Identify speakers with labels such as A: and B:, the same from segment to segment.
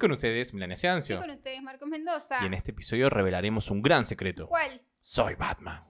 A: con ustedes, Milania
B: Y
A: Ciancio.
B: con ustedes, Marcos Mendoza.
A: Y en este episodio revelaremos un gran secreto.
B: ¿Cuál?
A: Soy Batman.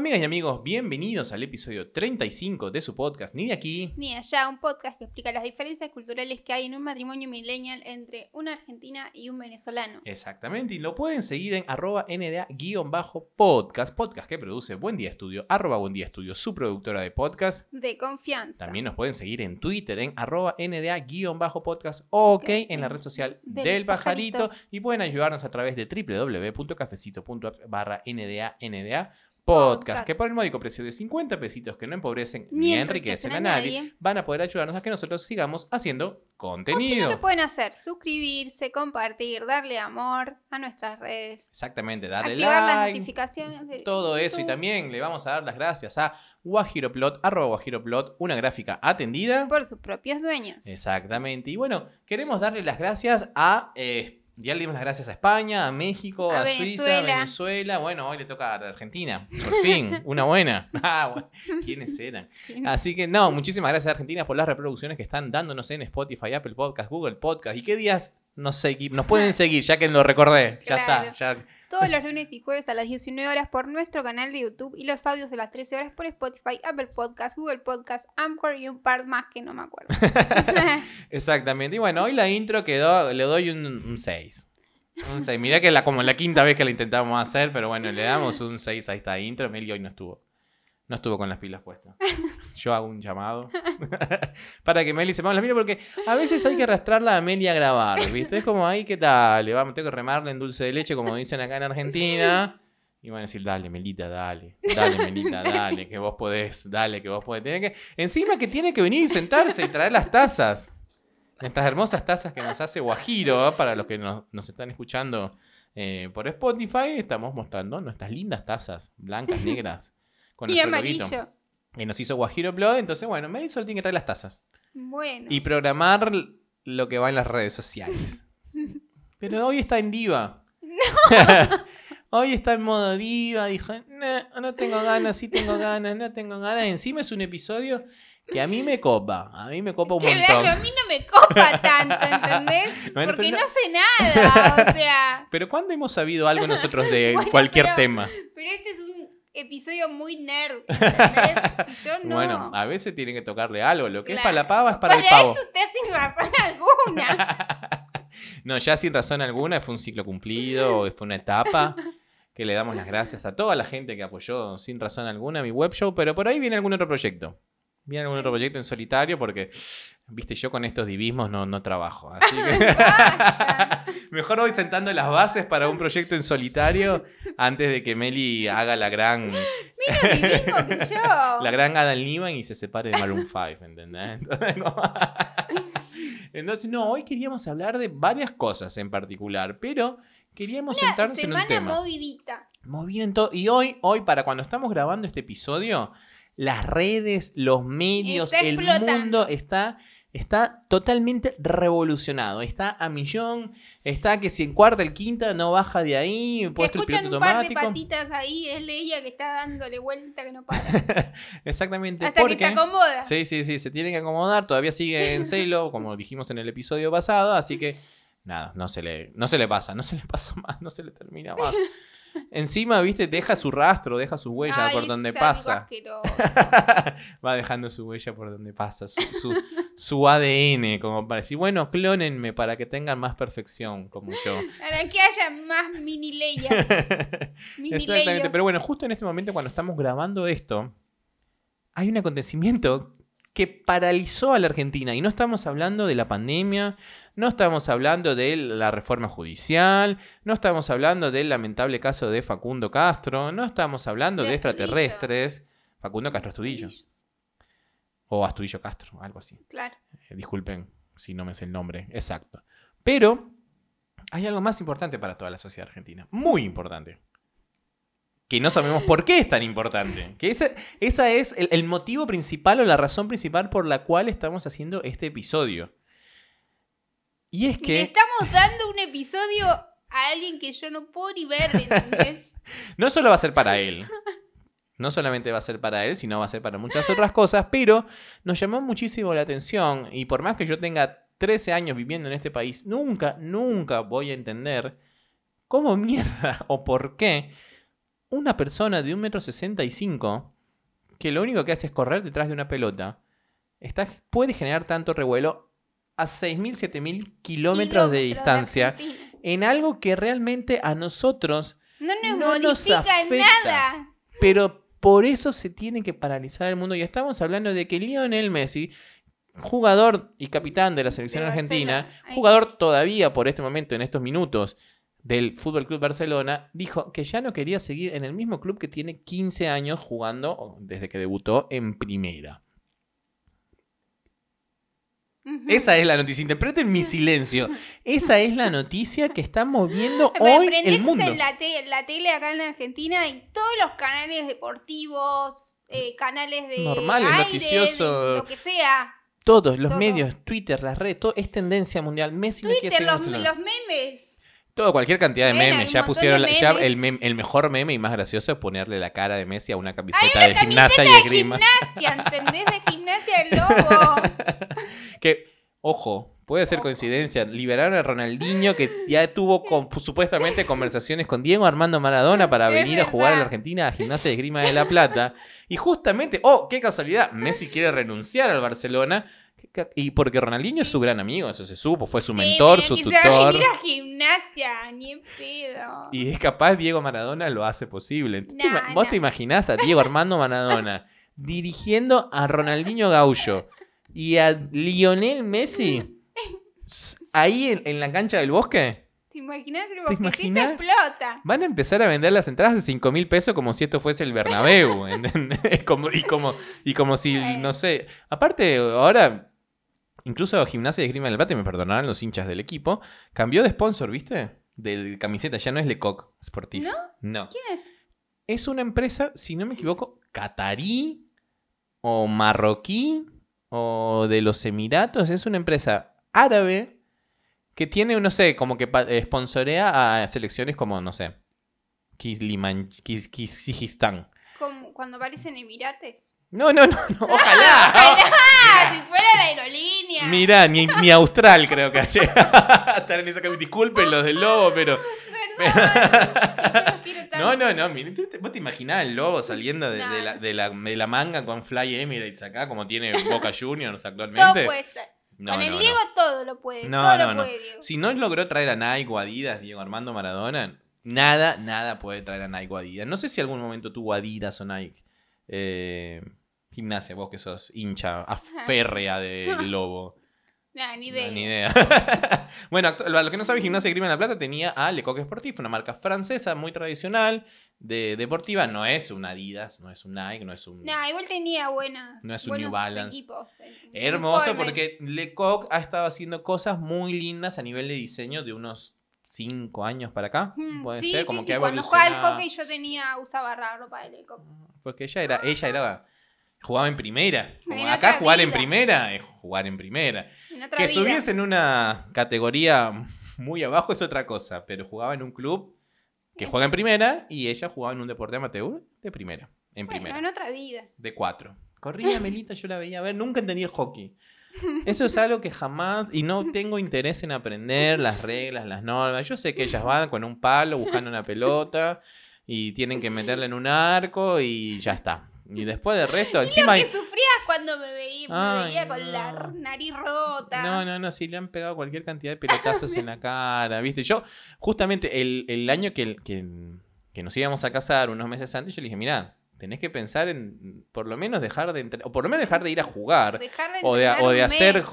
A: Amigas y amigos, bienvenidos al episodio 35 de su podcast Ni de aquí.
B: Ni allá, un podcast que explica las diferencias culturales que hay en un matrimonio millennial entre una argentina y un venezolano.
A: Exactamente, y lo pueden seguir en arroba nda-podcast, podcast que produce Buen Día Estudio, arroba Buen Día Estudio, su productora de podcast.
B: De confianza.
A: También nos pueden seguir en Twitter en arroba nda-podcast, ok, en la red social del,
B: Del
A: pajarito,
B: pajarito.
A: y pueden ayudarnos a través de www.cafecito.app barra nda, nda podcast,
B: Podcast.
A: que por el módico precio de 50 pesitos que no empobrecen ni,
B: Ni
A: enriquecen
B: enriquecen
A: a nadie,
B: nadie.
A: van a poder ayudarnos a que nosotros sigamos haciendo
B: O
A: contenido.
B: ¿qué pueden hacer? Suscribirse, compartir, darle amor a nuestras redes.
A: Exactamente, darle
B: activar las
A: like,
B: notificaciones. De
A: todo eso y también le vamos a dar las gracias a Guajiroplot, arroba Guajiroplot, una gráfica atendida.
B: Por sus propios dueños.
A: Exactamente. Y bueno, queremos darle las gracias a. eh, ya le dimos las gracias a España, a México, a,
B: A
A: Suiza, a
B: Venezuela.
A: Bueno, hoy le toca a Argentina. Por fin, una buena. Ah, bueno, ¿Quiénes eran? Así que no, muchísimas gracias a Argentina por las reproducciones que están dándonos en Spotify, Apple Podcast, Google Podcast. ¿Y qué días nos, nos pueden seguir? Ya que lo recordé. Ya
B: Claro.
A: está. Ya.
B: Todos los lunes y jueves a las 19 horas por nuestro canal de YouTube y los audios a las 13 horas por Spotify, Apple Podcast, Google Podcast, Anchor y un par más que no me acuerdo.
A: Exactamente. Y bueno, hoy la intro quedó, le doy un 6. Un 6. Mirá que es como la quinta vez que la intentamos hacer, pero bueno, le damos un 6 a esta intro. Meli hoy no estuvo. No estuvo con las pilas puestas. Yo hago un llamado para que Meli se ponga las porque a veces hay que arrastrarla a Meli a grabar, ¿viste? Es como ahí, ¿qué tal? Vamos, tengo que remarle en dulce de leche, como dicen acá en Argentina. Y van a decir, dale, Melita, dale, dale, Melita, dale, que vos podés, dale, que vos podés. Tiene que... Encima que tiene que venir y sentarse y traer las tazas. Nuestras hermosas tazas que nos hace Guajiro, ¿eh? para los que nos, nos están escuchando eh, por Spotify, estamos mostrando nuestras lindas tazas, blancas, negras, con
B: y
A: loguito. Y nos hizo Guajiro Upload, entonces bueno, Meli solo tiene que traer las tazas.
B: Bueno.
A: Y programar lo que va en las redes sociales. Pero hoy está en diva. hoy está en modo diva. Dijo, no, no tengo ganas, sí tengo ganas, no tengo ganas. Encima es un episodio que a mí me copa. A mí me copa un
B: Que
A: montón.
B: claro, a mí no me copa tanto, ¿entendés?
A: Bueno,
B: Porque no...
A: no-
B: sé nada, o sea.
A: Pero ¿cuándo hemos sabido algo nosotros de
B: Bueno,
A: cualquier
B: pero-
A: tema?
B: Pero este es un episodio muy nerd, ¿entendés? Yo no.
A: Bueno, a veces tiene que tocarle algo. Lo que es para la pava es para, el pavo.
B: eso usted sin razón alguna.
A: no, ya sin razón alguna, fue un ciclo cumplido, fue una etapa que le damos las gracias a toda la gente que apoyó sin razón alguna mi web show, pero por ahí viene algún otro proyecto. Viene algún otro proyecto en solitario porque, viste, yo con estos divismos no, no trabajo. Así que mejor voy sentando las bases para un proyecto en solitario antes de que Meli haga la gran,
B: Menos divismo que yo.
A: la gran Adam Levine y se separe de Maroon 5, ¿entendés? Entonces, no, hoy queríamos hablar de varias cosas en particular, pero queríamos sentarnos en un
B: Semana
A: tema.
B: movidita.
A: Movido en todo. Y hoy, hoy, para cuando estamos grabando este episodio, las redes, los medios, el mundo está, está totalmente revolucionado. Está a millón. Está que si en cuarta, el quinta no baja de ahí, el
B: escuchan un par de patitas ahí, es ella que está dándole vuelta que no para.
A: Exactamente.
B: Hasta
A: porque...
B: que se acomoda.
A: Sí, sí, sí, se tiene que acomodar. Todavía sigue en celo, como dijimos en el episodio pasado, así que nada, no se le, no se le pasa, no se le pasa más, no se le termina más. Encima, viste, deja su rastro, deja su huella
B: Ay,
A: por donde pasa. Va dejando su huella por donde pasa, su, su, su ADN, como para decir, bueno, clónenme para que tengan más perfección como yo.
B: Para que haya más mini leyes.
A: Exactamente, pero bueno, justo en este momento cuando estamos grabando esto, hay un acontecimiento que paralizó a la Argentina. Y no estamos hablando de la pandemia, no estamos hablando de la reforma judicial, no estamos hablando del lamentable caso de Facundo Castro, no estamos hablando de,
B: De
A: extraterrestres. Facundo Castro Astudillo. O Astudillo Castro, algo así.
B: Claro.
A: Eh, disculpen si no me sé el nombre exacto. Pero hay algo más importante para toda la sociedad argentina. Muy importante. que no sabemos por qué es tan importante. Que ese, esa es el, el motivo principal o la razón principal por la cual estamos haciendo este episodio. Y es
B: Le
A: que
B: estamos dando un episodio a alguien que yo no puedo ni ver, ¿entendés?
A: no solo va a ser para él, no solamente va a ser para él, sino va a ser para muchas otras cosas, pero nos llamó muchísimo la atención y por más que yo tenga 13 años viviendo en este país, nunca, nunca voy a entender cómo mierda o por qué una persona de 1,65m, que lo único que hace es correr detrás de una pelota, está, puede generar tanto revuelo a 6.000, 7.000 kilómetros de distancia en algo que realmente a nosotros
B: No nos
A: no nos afecta.
B: nada.
A: pero por eso se tiene que paralizar el mundo. Y estamos hablando de que Lionel Messi, jugador y capitán de la selección
B: De
A: argentina, jugador todavía por este momento, en estos minutos, del Fútbol Club Barcelona, dijo que ya no quería seguir en el mismo club que tiene 15 años jugando desde que debutó en primera. Esa es la noticia. Interpreten mi silencio. Esa es la noticia que está moviendo
B: Pero
A: hoy el mundo.
B: La, te- la tele acá en Argentina y todos los canales deportivos, eh, canales de
A: Normales,
B: aire,
A: noticiosos.
B: lo que sea.
A: Todos los
B: Todo.
A: medios, Twitter, las redes, todo es tendencia mundial. Messi
B: Twitter,
A: en
B: los memes.
A: Todo, cualquier cantidad de memes. Ya pusieron la- ya el, mem- el mejor meme y más gracioso es ponerle la cara de Messi a una camiseta
B: una
A: de gimnasia y
B: de
A: esgrima.
B: gimnasia, ¿entendés? De gimnasia del lobo.
A: Que, ojo, puede ser
B: Ojo.
A: coincidencia. Liberaron a Ronaldinho que ya tuvo con- supuestamente conversaciones con Diego Armando Maradona para
B: Es
A: venir a jugar a la. Argentina a Gimnasia de Esgrima de La Plata. Y justamente, oh, qué casualidad, Messi quiere renunciar al Barcelona. Y porque Ronaldinho es su gran amigo, eso se supo, fue su
B: Sí,
A: mentor,
B: mira,
A: su tutor.
B: venir a gimnasia, ni en pedo.
A: Y es capaz Diego Maradona lo hace posible. ¿Tú te
B: Nah,
A: ima- ¿Vos
B: nah.
A: te imaginás a Diego Armando Maradona dirigiendo a Ronaldinho Gaullo y a Lionel Messi ahí en, en la cancha del bosque?
B: ¿Te imaginas el
A: ¿Te
B: bosquecito explota?
A: Van a empezar a vender las entradas de 5 mil pesos como si esto fuese el Bernabéu. Como- y, como, y como si, no sé. Aparte, ahora, incluso Gimnasia de Esgrima del Bate, me perdonarán los hinchas del equipo, cambió de sponsor, ¿viste? De camiseta, ya no es Lecoq Sportif.
B: ¿No?
A: No.
B: ¿Quién es?
A: Es una empresa, si no me equivoco, catarí o marroquí o de los Emiratos. Es una empresa árabe que tiene, no sé, como que eh, sponsorea a selecciones como, no sé.
B: Como cuando aparecen Emirates.
A: No, no, no, no, ojalá.
B: ¡Ah! Si fuera la aerolínea.
A: Mira, ni, ni Austral creo que haya. Estar en esa cam- Disculpen los del lobo, pero.
B: Perdón.
A: No, no, no. mira, ¿tú te- ¿Vos te imaginás el lobo saliendo de, la, de, la, de la manga con Fly Emirates acá, como tiene Boca Juniors
B: Todo
A: actualmente?
B: puede ser.
A: No,
B: Con el
A: no, no.
B: Diego todo lo puede.
A: No,
B: todo
A: no,
B: lo
A: no.
B: puede, Diego.
A: Si no logró traer a Nike o Adidas, Diego Armando Maradona, nada, nada puede traer a Nike o Adidas. No sé si algún momento tuvo Adidas o Nike. Eh, gimnasia, vos que sos hincha aférrea del lobo.
B: Nah, ni
A: No,
B: idea.
A: ni idea. bueno, para los que no saben, Gimnasia de Grima en la Plata tenía a Lecoq Sportif, una marca francesa muy tradicional, de deportiva. No es un Adidas, no es un Nike, no es un...
B: Nah, igual tenía buenas.
A: No es un New Balance.
B: equipos, eh,
A: Hermoso porque Lecoq ha estado haciendo cosas muy lindas a nivel de diseño de unos 5 años para acá.
B: Mm,
A: Puede
B: sí,
A: ser,
B: sí,
A: como
B: sí,
A: que
B: Cuando jugaba al hockey yo tenía, usaba la ropa de Leco.
A: Porque ella era, ella era, jugaba en primera.
B: En
A: acá jugar en primera es jugar en primera.
B: En
A: Que
B: vida.
A: estuviese en una categoría muy abajo es otra cosa, pero jugaba en un club que juega en primera y ella jugaba en un deporte amateur de primera, en
B: Bueno,
A: primera,
B: en otra vida.
A: de cuatro. Corría Melita, yo la veía a ver, nunca entendí el hockey. Eso es algo que jamás, y no tengo interés en aprender las reglas, las normas. Yo sé que ellas van con un palo buscando una pelota y tienen que meterla en un arco y ya está. Y después del resto, encima hay...
B: Que sufrías cuando me veía, me veía con la nariz rota.
A: No, no, no, sí le han pegado cualquier cantidad de pelotazos en la cara, ¿viste? Yo, justamente el, el año que, que, que nos íbamos a casar, unos meses antes, yo le dije, mirá, tenés que pensar en por lo menos dejar de entrar, o por lo menos dejar de ir a jugar,
B: Dejar de
A: o de, o de hacer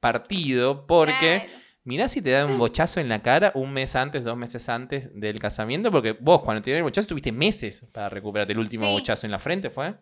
A: partido, porque
B: Claro.
A: mirá si te dan un bochazo en la cara un mes antes, dos meses antes del casamiento, porque vos cuando te dieron el bochazo tuviste meses para recuperarte. El último
B: Sí.
A: bochazo en la frente fue.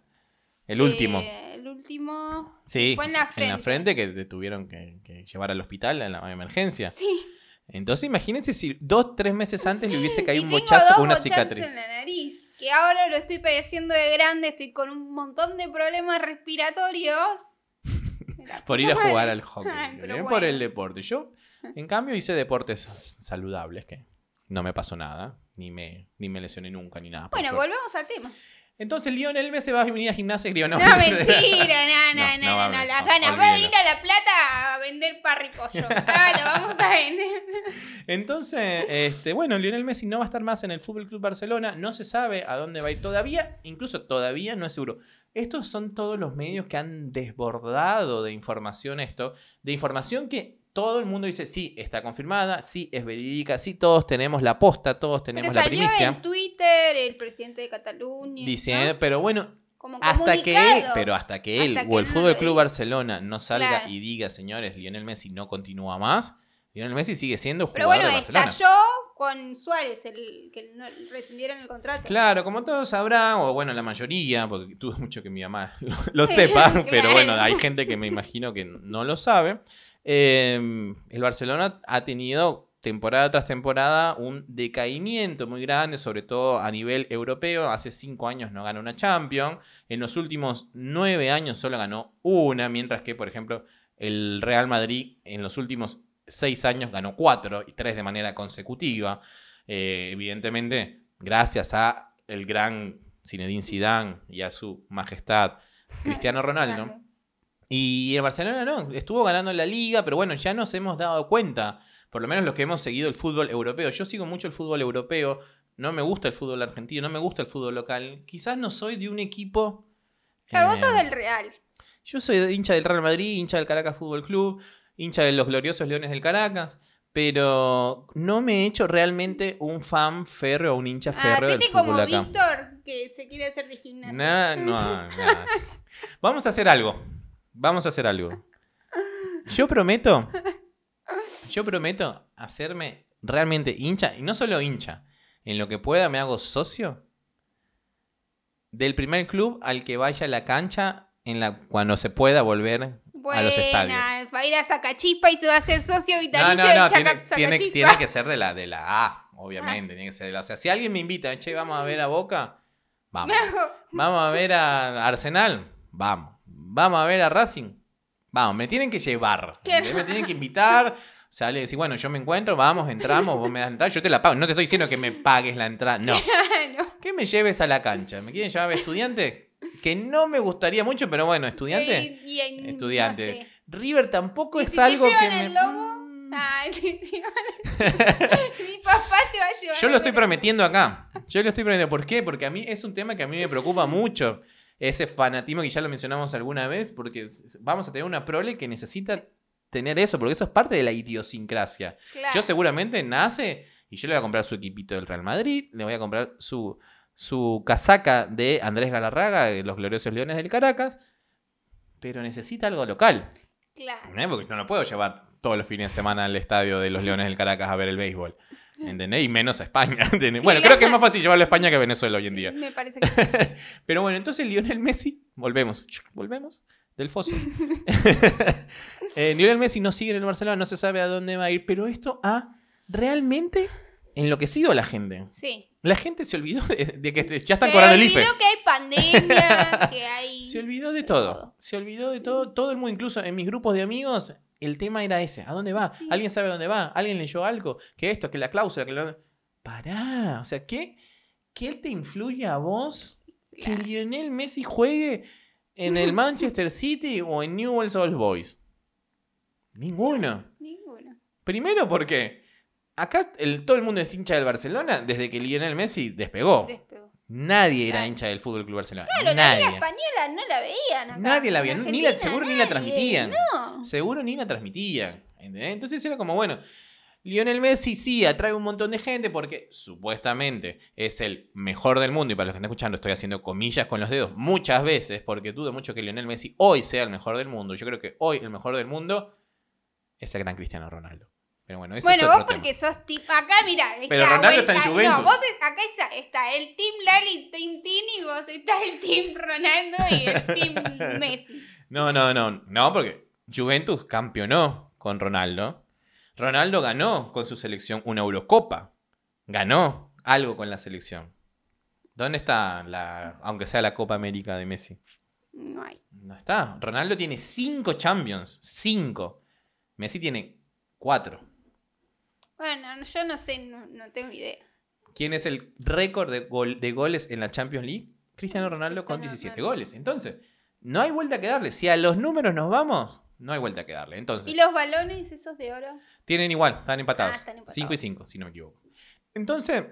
A: El último.
B: Eh, el último.
A: Sí,
B: fue en la frente.
A: En la frente que te tuvieron que, que llevar al hospital en la emergencia.
B: Sí.
A: Entonces imagínense si dos, tres meses antes le hubiese
B: Y
A: caído un
B: tengo
A: bochazo
B: dos
A: con una cicatriz.
B: en la nariz. que ahora lo estoy padeciendo de grande, estoy con un montón de problemas respiratorios.
A: por ir a jugar al hockey.
B: Ay,
A: ¿eh? Por el deporte. Yo, en cambio, hice deportes saludables que no me pasó nada. Ni me, ni me lesioné nunca, ni nada.
B: Bueno, volvemos al tema.
A: Entonces Lionel Messi va a venir a gimnasia y digo, no.
B: No, mentira, no,
A: No,
B: no,
A: no
B: no, las ganas. Va a venir a La Plata a vender parricollo. Ah, lo vamos a vender.
A: Entonces, este, bueno, Lionel Messi no va a estar más en el Fútbol Club Barcelona. No se sabe a dónde va a ir todavía. Incluso todavía no es seguro. Estos son todos los medios que han desbordado de información esto. De información que todo el mundo dice, sí, está confirmada, sí, es verídica, sí, todos tenemos la posta, todos
B: Pero
A: tenemos la
B: salió
A: primicia.
B: en Twitter el presidente de Cataluña.
A: Diciendo,
B: ¿no?
A: pero bueno,
B: Como
A: hasta que él, pero hasta que él
B: Hasta
A: o el Fútbol Club. Barcelona no salga
B: Claro.
A: y diga, señores, Lionel Messi no continúa más, Lionel Messi sigue siendo
B: Pero
A: jugador
B: bueno,
A: de Barcelona.
B: estalló con Suárez, el que no rescindieron el contrato.
A: Claro, como todos sabrán, o bueno, la mayoría, porque dudo mucho que mi mamá lo, sepa,
B: claro.
A: pero bueno, hay gente que me imagino que no lo sabe. Eh, el Barcelona ha tenido temporada tras temporada un decaimiento muy grande, sobre todo a nivel europeo. Hace cinco años no ganó una Champions. En los últimos nueve años solo ganó una, mientras que, por ejemplo, el Real Madrid en los últimos seis años ganó cuatro y tres de manera consecutiva. Eh, evidentemente, gracias a el gran Zinedine Zidane y a su majestad Cristiano Ronaldo. Y el Barcelona no, estuvo ganando la liga, pero bueno, ya nos hemos dado cuenta, por lo menos los que hemos seguido el fútbol europeo. Yo sigo mucho el fútbol europeo, no me gusta el fútbol argentino, no me gusta el fútbol local. Quizás no soy de un equipo.
B: Claro, vos
A: eh,
B: sos del Real.
A: yo soy hincha del Real Madrid, hincha del Caracas Fútbol Club, hincha de los gloriosos Leones del Caracas, pero no me he hecho realmente un fan férreo o un hincha férreo del
B: Hacete
A: fútbol
B: como
A: acá.
B: Víctor, que se quiere hacer de gimnasia.
A: Nah, no, nah. Vamos a hacer algo. Vamos a hacer algo. Yo prometo. Yo prometo hacerme realmente hincha. Y no solo hincha. En lo que pueda me hago socio. Del primer club al que vaya a la cancha en la, cuando se pueda volver a los estadios.
B: Va a ir a Sacachispa y se va a hacer socio
A: No,
B: vitalicio
A: no, no,
B: de
A: tiene, tiene- que ser de la, de la A, obviamente. Tiene que ser de la, o sea, si alguien me invita, che, vamos a ver a Boca, vamos. Vamos a ver a Arsenal, vamos. Vamos a ver a Racing, vamos. Me tienen que llevar. ¿entendés? me tienen que invitar. Sale y decir, bueno, yo me encuentro, vamos, entramos, vos me das la entrada, yo te la pago. No te estoy diciendo que me pagues la entrada, no. Que me lleves a la cancha. ¿Me quieren llevar a estudiante? Que no me gustaría mucho, pero bueno, estudiante.
B: Y- y en-
A: Estudiante.
B: no sé.
A: River tampoco
B: ¿Y
A: es
B: si te
A: algo que
B: llevan
A: me.
B: el lobo?
A: Mm.
B: Ay, te llevan- Mi papá te va a llevar.
A: Yo lo estoy prometiendo acá. Yo lo estoy prometiendo. ¿Por qué? Porque a mí es un tema que a mí me preocupa mucho. Ese fanatismo que ya lo mencionamos alguna vez, porque vamos a tener una prole que necesita tener eso, porque eso es parte de la idiosincrasia.
B: Claro.
A: Yo seguramente nace y yo le voy a comprar su equipito del Real Madrid, le voy a comprar su, su casaca de Andrés Galarraga, de los gloriosos Leones del Caracas, pero necesita algo local.
B: Claro.
A: ¿entendés? Porque no lo puedo llevar todos los fines de semana al estadio de los Leones del Caracas a ver el béisbol. ¿Entendés? Y menos a España. ¿entendés? Bueno, creo que es más fácil llevarlo a España que a Venezuela hoy en día.
B: Me parece que sí.
A: Pero bueno, entonces Lionel Messi, volvemos, volvemos del foso. Eh, Lionel Messi no sigue en el Barcelona, no se sabe a dónde va a ir, pero esto ha realmente enloquecido a la gente.
B: Sí.
A: La gente se olvidó de, de que ya están
B: Se
A: cobrando el IFE.
B: olvidó que hay pandemia, que hay.
A: Se olvidó de todo.
B: todo.
A: Se olvidó de todo. Todo el mundo, incluso en mis grupos de amigos, el tema era ese. ¿A dónde va?
B: Sí.
A: ¿Alguien sabe a dónde va? ¿Alguien leyó algo? Que esto, que la cláusula, que lo... Pará. O sea, ¿qué, ¿qué te influye a vos que. Lionel Messi juegue en el Manchester City o en Newell's Old Boys? Ninguno.
B: Ninguno.
A: Primero porque acá el- todo el mundo es hincha del Barcelona desde que Lionel Messi despegó.
B: Despegó.
A: Nadie era hincha del Fútbol Club Barcelona.
B: Claro, la
A: Nadie.
B: Liga Española no la veían. acá.
A: Nadie la veía, ni la- seguro ni la transmitían.
B: No.
A: Seguro ni la transmitían. ¿entendés? Entonces era como, bueno, Lionel Messi sí atrae un montón de gente porque supuestamente es el mejor del mundo. Y para los que están escuchando, estoy haciendo comillas con los dedos muchas veces porque dudo mucho que Lionel Messi hoy sea el mejor del mundo. Yo creo que hoy el mejor del mundo es el gran Cristiano Ronaldo. Pero bueno, ese
B: Bueno,
A: es
B: vos
A: tema.
B: porque sos tipo. Acá, mira.
A: Pero Ronaldo está en Juventus.
B: No, vos es- acá está, está el Team Lali, Team Tini, y vos estás el Team Ronaldo y el Team Messi.
A: No, no, no. No, porque Juventus campeonó con Ronaldo. Ronaldo ganó con su selección una Eurocopa. Ganó algo con la selección. ¿Dónde está la, aunque sea la Copa América de Messi?
B: No hay.
A: No está. Ronaldo tiene cinco Champions. Cinco. Messi tiene cuatro.
B: Bueno, yo no sé, no, no tengo idea.
A: ¿Quién es el récord de, gol- de goles en la Champions League? Cristiano Ronaldo con
B: Cristiano
A: 17
B: Ronaldo.
A: goles. Entonces, no hay vuelta que darle. Si a los números nos vamos, no hay vuelta que darle. Entonces,
B: ¿Y los balones esos de oro?
A: tienen igual, están empatados.
B: Ah, están empatados.
A: 5 y 5, si no me equivoco. Entonces,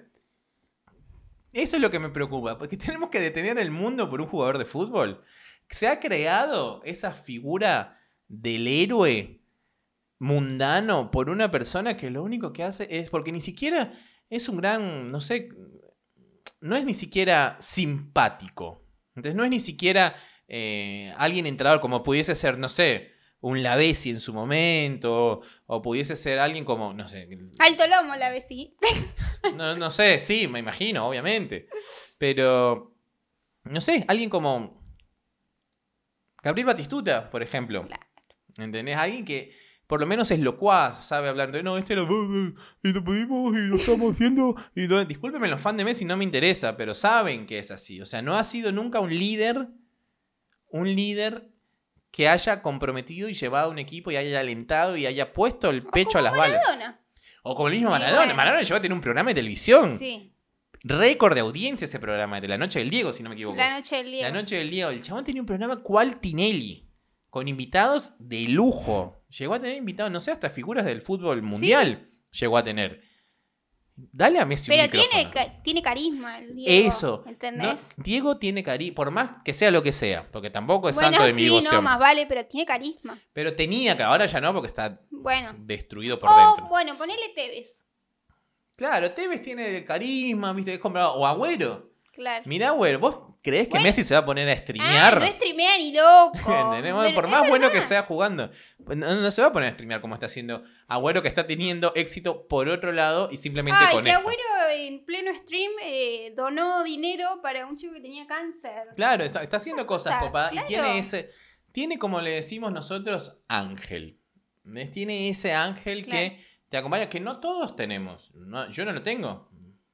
A: eso es lo que me preocupa, porque tenemos que detener el mundo por un jugador de fútbol. Se ha creado esa figura del héroe mundano por una persona que lo único que hace es, porque ni siquiera es un gran, no sé, no es ni siquiera simpático. Entonces no es ni siquiera eh, alguien entrador como pudiese ser, no sé, un Lavesi en su momento, o pudiese ser alguien como, no sé,
B: Alto lomo, la vecina.
A: no, no sé, sí, me imagino, obviamente. Pero, no sé, alguien como Gabriel Batistuta, por ejemplo.
B: Claro.
A: ¿Entendés? Alguien que por lo menos es locuaz, sabe hablar de, no, este lo, y lo pedimos y lo estamos haciendo. Y lo-". Discúlpenme, los fans de Messi no me interesa, pero saben que es así. O sea, no ha sido nunca un líder, un líder que haya comprometido y llevado a un equipo y haya alentado y haya puesto el pecho a las balas.
B: Maradona.
A: O como el mismo Maradona.
B: bueno.
A: Maradona llegó a tener un programa de televisión.
B: Sí.
A: Récord de audiencia ese programa, de La Noche del Diego, si no me equivoco.
B: La noche del Diego.
A: La Noche del Diego. El chabón tenía un programa cual Tinelli, con invitados de lujo. Llegó a tener invitados, no sé, hasta figuras del fútbol mundial llegó a tener. Dale a Messi un
B: Pero tiene,
A: micrófono.
B: ca- tiene carisma el Diego.
A: Eso.
B: ¿Entendés?
A: No, Diego tiene cariño, por más que sea lo que sea, porque tampoco es
B: bueno,
A: santo de mi
B: sí,
A: devoción.
B: no, más vale, pero tiene carisma.
A: Pero tenía que ahora ya no, porque está
B: Bueno.
A: destruido por
B: O,
A: dentro.
B: bueno, ponele Tevez.
A: Claro, Tevez tiene carisma, viste, es como, o Agüero.
B: Claro.
A: Mirá, ¿vos creés que
B: Bueno.
A: Messi se va a poner a
B: Ah,
A: streamear?
B: no streamea ni loco.
A: Por más bueno que sea jugando, pues no, no se va a poner a streamear como está haciendo Agüero, que está teniendo éxito por otro lado y simplemente
B: Ay,
A: con.
B: Agüero en pleno stream eh, donó dinero para un chico que tenía cáncer.
A: Claro, está, está haciendo cosas
B: cosas,
A: copadas
B: claro.
A: y tiene ese, tiene como le decimos nosotros, ángel. Tiene ese ángel
B: Claro.
A: que te acompaña, que no todos tenemos. No, yo no lo tengo.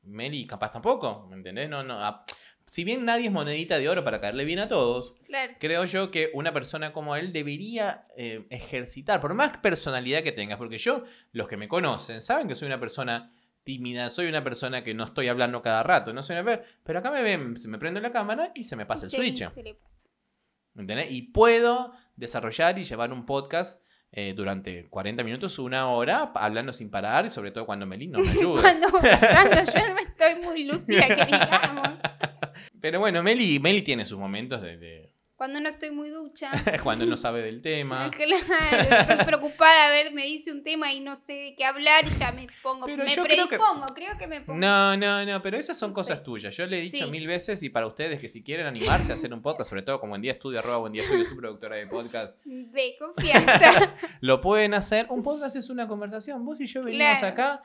A: Meli capaz tampoco, ¿me entendés? No, no. a- si bien nadie es monedita de oro para caerle bien a todos,
B: Claro.
A: creo yo que una persona como él debería eh, ejercitar, por más personalidad que tengas, porque yo, los que me conocen, saben que soy una persona tímida, soy una persona que no estoy hablando cada rato, no soy una- pero acá me ven, se me prende la cámara y se me pasa el switch.
B: se le pasa.
A: ¿entendés? Y puedo desarrollar y llevar un podcast eh, durante 40 minutos, una hora, hablando sin parar, y sobre todo cuando Melín no me ayuda.
B: Cuando, cuando yo no estoy muy lúcida, que digamos.
A: Pero bueno, Meli, Meli tiene sus momentos de, de-
B: Cuando no estoy muy ducha.
A: cuando no sabe del tema.
B: Claro, estoy preocupada, a ver, me dice un tema y no sé de qué hablar y ya me pongo,
A: Pero
B: me
A: yo creo que-
B: predispongo, creo que me pongo.
A: No, no, no, pero esas son
B: No
A: cosas
B: sé.
A: tuyas. Yo le he dicho
B: Sí.
A: mil veces y para ustedes que si quieren animarse a hacer un podcast, sobre todo como Buen Día Estudio, arroba Buen Día Estudio, su productora de podcast,
B: De confianza.
A: lo pueden hacer. Un podcast es una conversación. Vos y yo venimos
B: Claro.
A: acá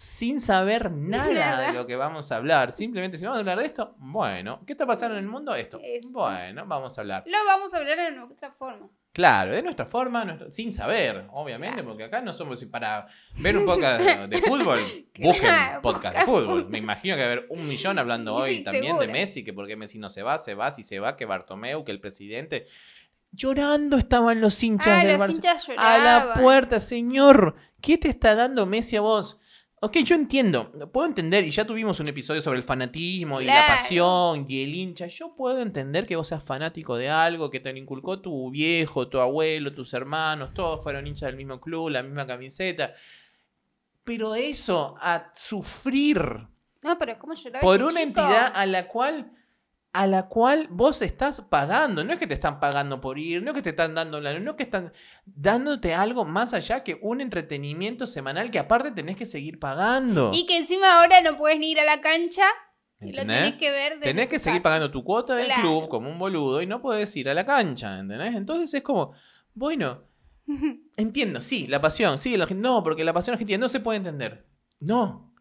A: sin saber nada,
B: Nada.
A: de lo que vamos a hablar. Simplemente si vamos a hablar de esto, bueno. ¿Qué está pasando en el mundo? Esto.
B: Esto.
A: Bueno, vamos a hablar.
B: Lo vamos a hablar de nuestra forma.
A: Claro, de nuestra forma, nuestro- sin saber, obviamente, porque acá no somos para ver un podcast de, fútbol. Busquen
B: Claro,
A: podcast de fútbol. Me imagino que va a haber un millón hablando
B: Sí,
A: hoy también de. Messi, que porque Messi no se va, se va, si se va, que Bartomeu, que el presidente. Llorando estaban los hinchas
B: Ah,
A: del
B: los
A: Barça.
B: hinchas
A: A la puerta, señor. ¿Qué te está dando Messi a vos? Ok, yo entiendo, puedo entender, y ya tuvimos un episodio sobre el fanatismo y la pasión y el hincha. Yo puedo entender que vos seas fanático de algo que te lo inculcó tu viejo, tu abuelo, tus hermanos, todos fueron hinchas del mismo club, la misma camiseta. Pero eso, a sufrir
B: No, pero ¿cómo lloraba
A: por una
B: chico?
A: entidad a la cual a la cual vos estás pagando, no es que te están pagando por ir, no es que te están dando la no es que están dándote algo más allá que un entretenimiento semanal que aparte tenés que seguir pagando.
B: Y que encima ahora no puedes ni ir a la cancha y lo tenés que ver desde
A: Tenés que seguir
B: casa.
A: pagando tu cuota del
B: Claro.
A: club como un boludo y no podés ir a la cancha, ¿entendés? Entonces es como, bueno, entiendo, sí, la pasión, sí, la, no, porque la pasión argentina no se puede entender. No,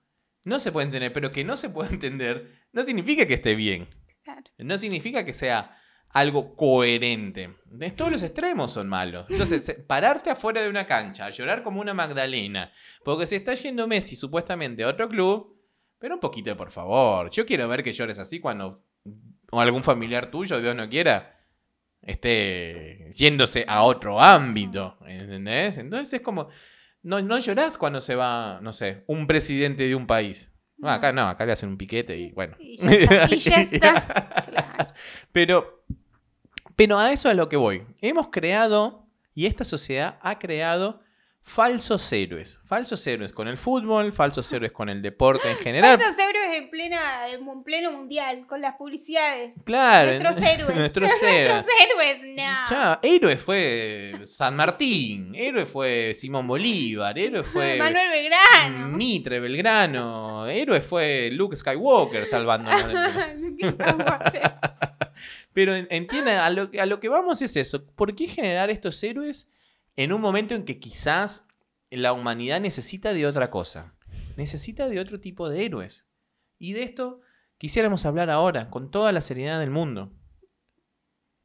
A: no se puede entender, pero que no se puede entender no significa que esté bien.
B: Claro.
A: No significa que sea algo coherente. Todos los extremos son malos. Entonces, eh, pararte afuera de una cancha, a llorar como una Magdalena, porque se está yendo Messi supuestamente a otro club, Pero un poquito, por favor. Yo quiero ver que llores así cuando o algún familiar tuyo, Dios no quiera, esté yéndose a otro ámbito. ¿Entendés? Entonces es como. No, no llorás cuando se va, no sé, un presidente de un país. No, acá no, acá le hacen un piquete y bueno.
B: Y ya está. y ya está. Claro.
A: Pero, pero a eso es a lo que voy. Hemos creado, y esta sociedad ha creado falsos héroes. Falsos héroes con el fútbol, falsos héroes con el deporte en general.
B: Falsos héroes en, plena, en pleno mundial, con las publicidades.
A: Claro.
B: Nuestros héroes.
A: Nuestros héroes.
B: No.
A: Ya, héroe fue San Martín, héroe fue Simón Bolívar, héroe fue
B: Manuel Belgrano.
A: Mitre Belgrano, héroe fue Luke Skywalker salvándonos. Pero en- entiende, a lo, a lo que vamos es eso. ¿Por qué generar estos héroes en un momento en que quizás la humanidad necesita de otra cosa? Necesita de otro tipo de héroes. Y de esto quisiéramos hablar ahora, con toda la seriedad del mundo.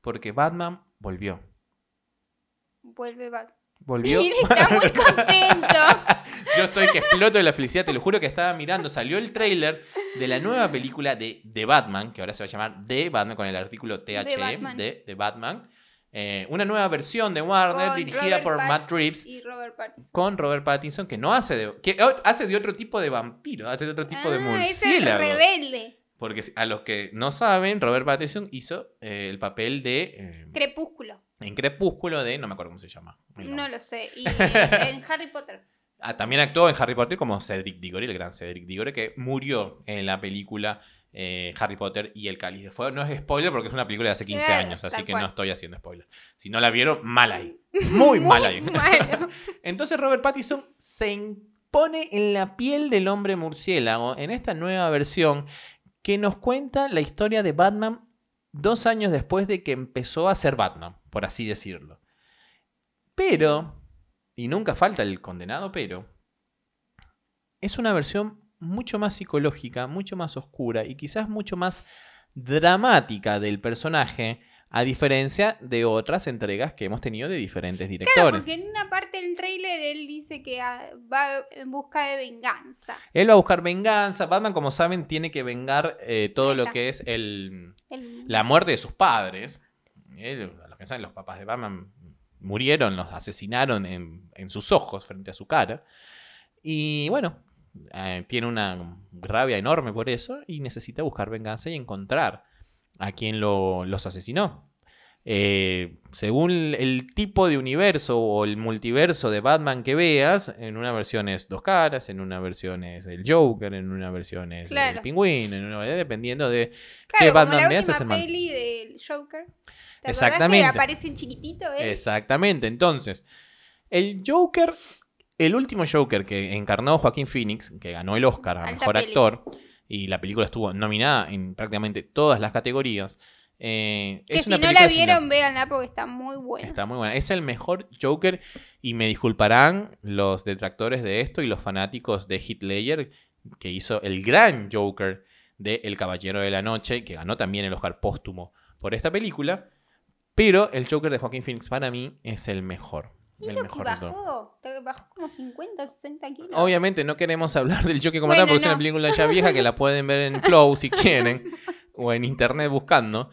A: Porque Batman volvió.
B: Vuelve Bat.
A: Volvió.
B: Y está muy contento.
A: Yo estoy que exploto de la felicidad, te lo juro que estaba mirando. Salió el tráiler de la nueva película de The Batman, que ahora se va a llamar The Batman con el artículo THE
B: The Batman.
A: de The Batman. Eh, una nueva versión de Warner
B: Con
A: dirigida
B: Robert
A: por
B: Pat-
A: Matt Reeves
B: Y Robert Pattinson.
A: con Robert Pattinson, que no hace de. que oh, hace de otro tipo de vampiro, hace de otro tipo de
B: Ah, es
A: murciélago.
B: rebelde.
A: Porque a los que no saben, Robert Pattinson hizo eh, el papel de. eh,
B: Crepúsculo.
A: en Crepúsculo de. No me acuerdo cómo se llama.
B: No lo sé. Y en Harry Potter.
A: Ah, también actuó en Harry Potter como Cedric Diggory, el gran Cedric Diggory, que murió en la película eh, Harry Potter y el Cáliz de Fuego. No es spoiler porque es una película de hace 15
B: Claro,
A: años, así que
B: cual.
A: no estoy haciendo spoiler. Si no la vieron, mal ahí. Muy mal ahí. Entonces Robert Pattinson se impone en la piel del hombre murciélago en esta nueva versión que nos cuenta la historia de Batman dos años después de que empezó a ser Batman, por así decirlo. Pero, y nunca falta el condenado pero, es una versión mucho más psicológica, mucho más oscura y quizás mucho más dramática del personaje, a diferencia de otras entregas que hemos tenido de diferentes directores.
B: Claro, porque en una parte del tráiler él dice que ah, va en busca de venganza.
A: Él va a buscar venganza. Batman, como saben, tiene que vengar eh, todo lo que es el,
B: El-
A: la muerte de sus padres. A los que saben, los papás de Batman murieron, los asesinaron en, en sus ojos, frente a su cara. Y bueno, eh, tiene una rabia enorme por eso y necesita buscar venganza y encontrar a quien lo- los asesinó. Eh, según el tipo de universo o el multiverso de Batman que veas, en una versión es dos caras, en una versión es el Joker, en una versión es
B: Claro.
A: el pingüino, en una dependiendo de
B: Claro, como
A: Batman
B: la
A: veas, es
B: última
A: el mal.
B: peli del Joker. ¿Te acordás
A: Exactamente.
B: que aparece en chiquitito él?
A: Exactamente. Entonces, el Joker, el último Joker que encarnó Joaquín Phoenix, que ganó el Oscar a
B: Alta
A: mejor
B: peli.
A: actor, y la película estuvo nominada en prácticamente todas las categorías. eh,
B: Que
A: es
B: si
A: una
B: no la vieron, véanla porque está muy buena.
A: Está muy buena. Es el mejor Joker y me disculparán los detractores de esto y los fanáticos de Ledger, que hizo el gran Joker de El Caballero de la Noche, que ganó también el Oscar póstumo por esta película. Pero el Joker de Joaquín Phoenix para mí es el mejor.
B: ¿Y
A: El
B: que
A: mejor de todos.
B: bajó? Bajó como 50, 60 kilos.
A: Obviamente no queremos hablar del Joker como
B: Bueno,
A: tal, porque es una película ya vieja que la pueden ver en Flow si quieren, o en internet buscando.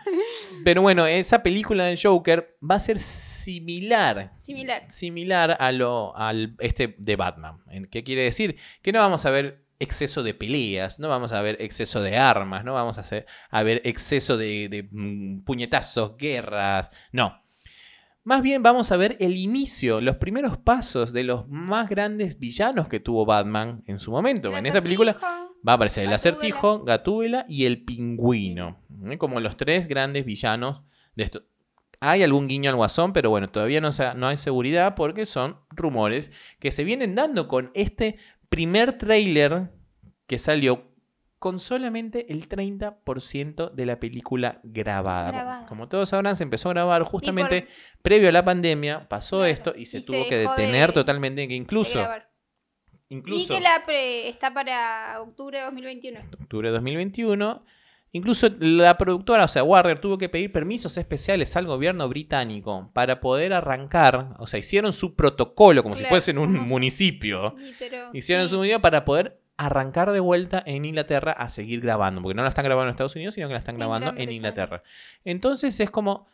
A: Pero bueno, esa película del Joker va a ser similar
B: Similar.
A: similar a lo al este de Batman. ¿En ¿Qué quiere decir? Que no vamos a ver exceso de peleas, no vamos a ver exceso de armas, no vamos a, hacer, a ver exceso de, de, mm, puñetazos, guerras, no. Más bien vamos a ver el inicio, los primeros pasos de los más grandes villanos que tuvo Batman en su momento. En esta película va a aparecer el acertijo, Gatúbela y el pingüino. ¿eh? Como los tres grandes villanos de esto. Hay algún guiño al guasón, pero bueno, todavía no, se- no hay seguridad porque son rumores que se vienen dando con este primer tráiler que salió con solamente el 30% de la película grabada.
B: Grabada.
A: Como todos sabrán, se empezó a grabar
B: por-
A: justamente previo a la pandemia, pasó
B: Claro,
A: esto y se
B: y se
A: tuvo que
B: de-
A: detener totalmente, que incluso...
B: grabar.
A: incluso
B: Y que la pre- está para octubre de 2021.
A: octubre de 2021. Incluso la productora, o sea, Warner, tuvo que pedir permisos especiales al gobierno británico para poder arrancar. O sea, hicieron su protocolo como si
B: Claro,
A: fuesen un
B: si-
A: municipio.
B: Sí, pero
A: Hicieron
B: sí.
A: su medida para poder arrancar de vuelta en Inglaterra a seguir grabando, porque no la están grabando en Estados Unidos, sino que la están grabando en. Inglaterra. Entonces es como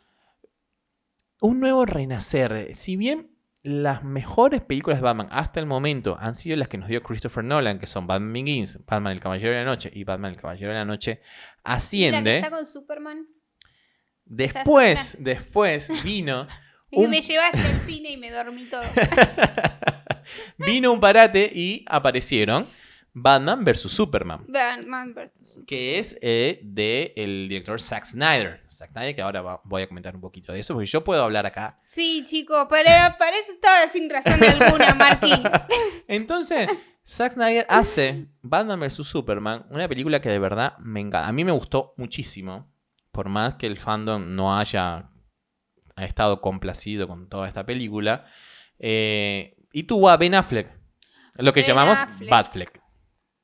A: un nuevo renacer. Si bien las mejores películas de Batman hasta el momento han sido las que nos dio Christopher Nolan, que son Batman Begins, Batman el Caballero de la Noche y Batman el Caballero de la Noche,
B: ¿Y la que
A: asciende.
B: está con Superman?
A: Después, después vino,
B: Y
A: Un-
B: me llevaste al cine y me dormí todo.
A: vino un parate y aparecieron Batman vs Superman.
B: Batman vs.
A: que es eh, de el director Zack Snyder. Zack Snyder, que ahora va- voy a comentar un poquito de eso, porque yo puedo hablar acá.
B: Sí, chicos, para, para eso estaba sin razón alguna, Martín.
A: Entonces, Zack Snyder hace Batman vs. Superman, una película que de verdad me encanta. A mí me gustó muchísimo, por más que el fandom no haya ha estado complacido con toda esta película. Eh, y tuvo a Ben Affleck, lo que
B: Ben
A: llamamos
B: Affleck.
A: Batfleck.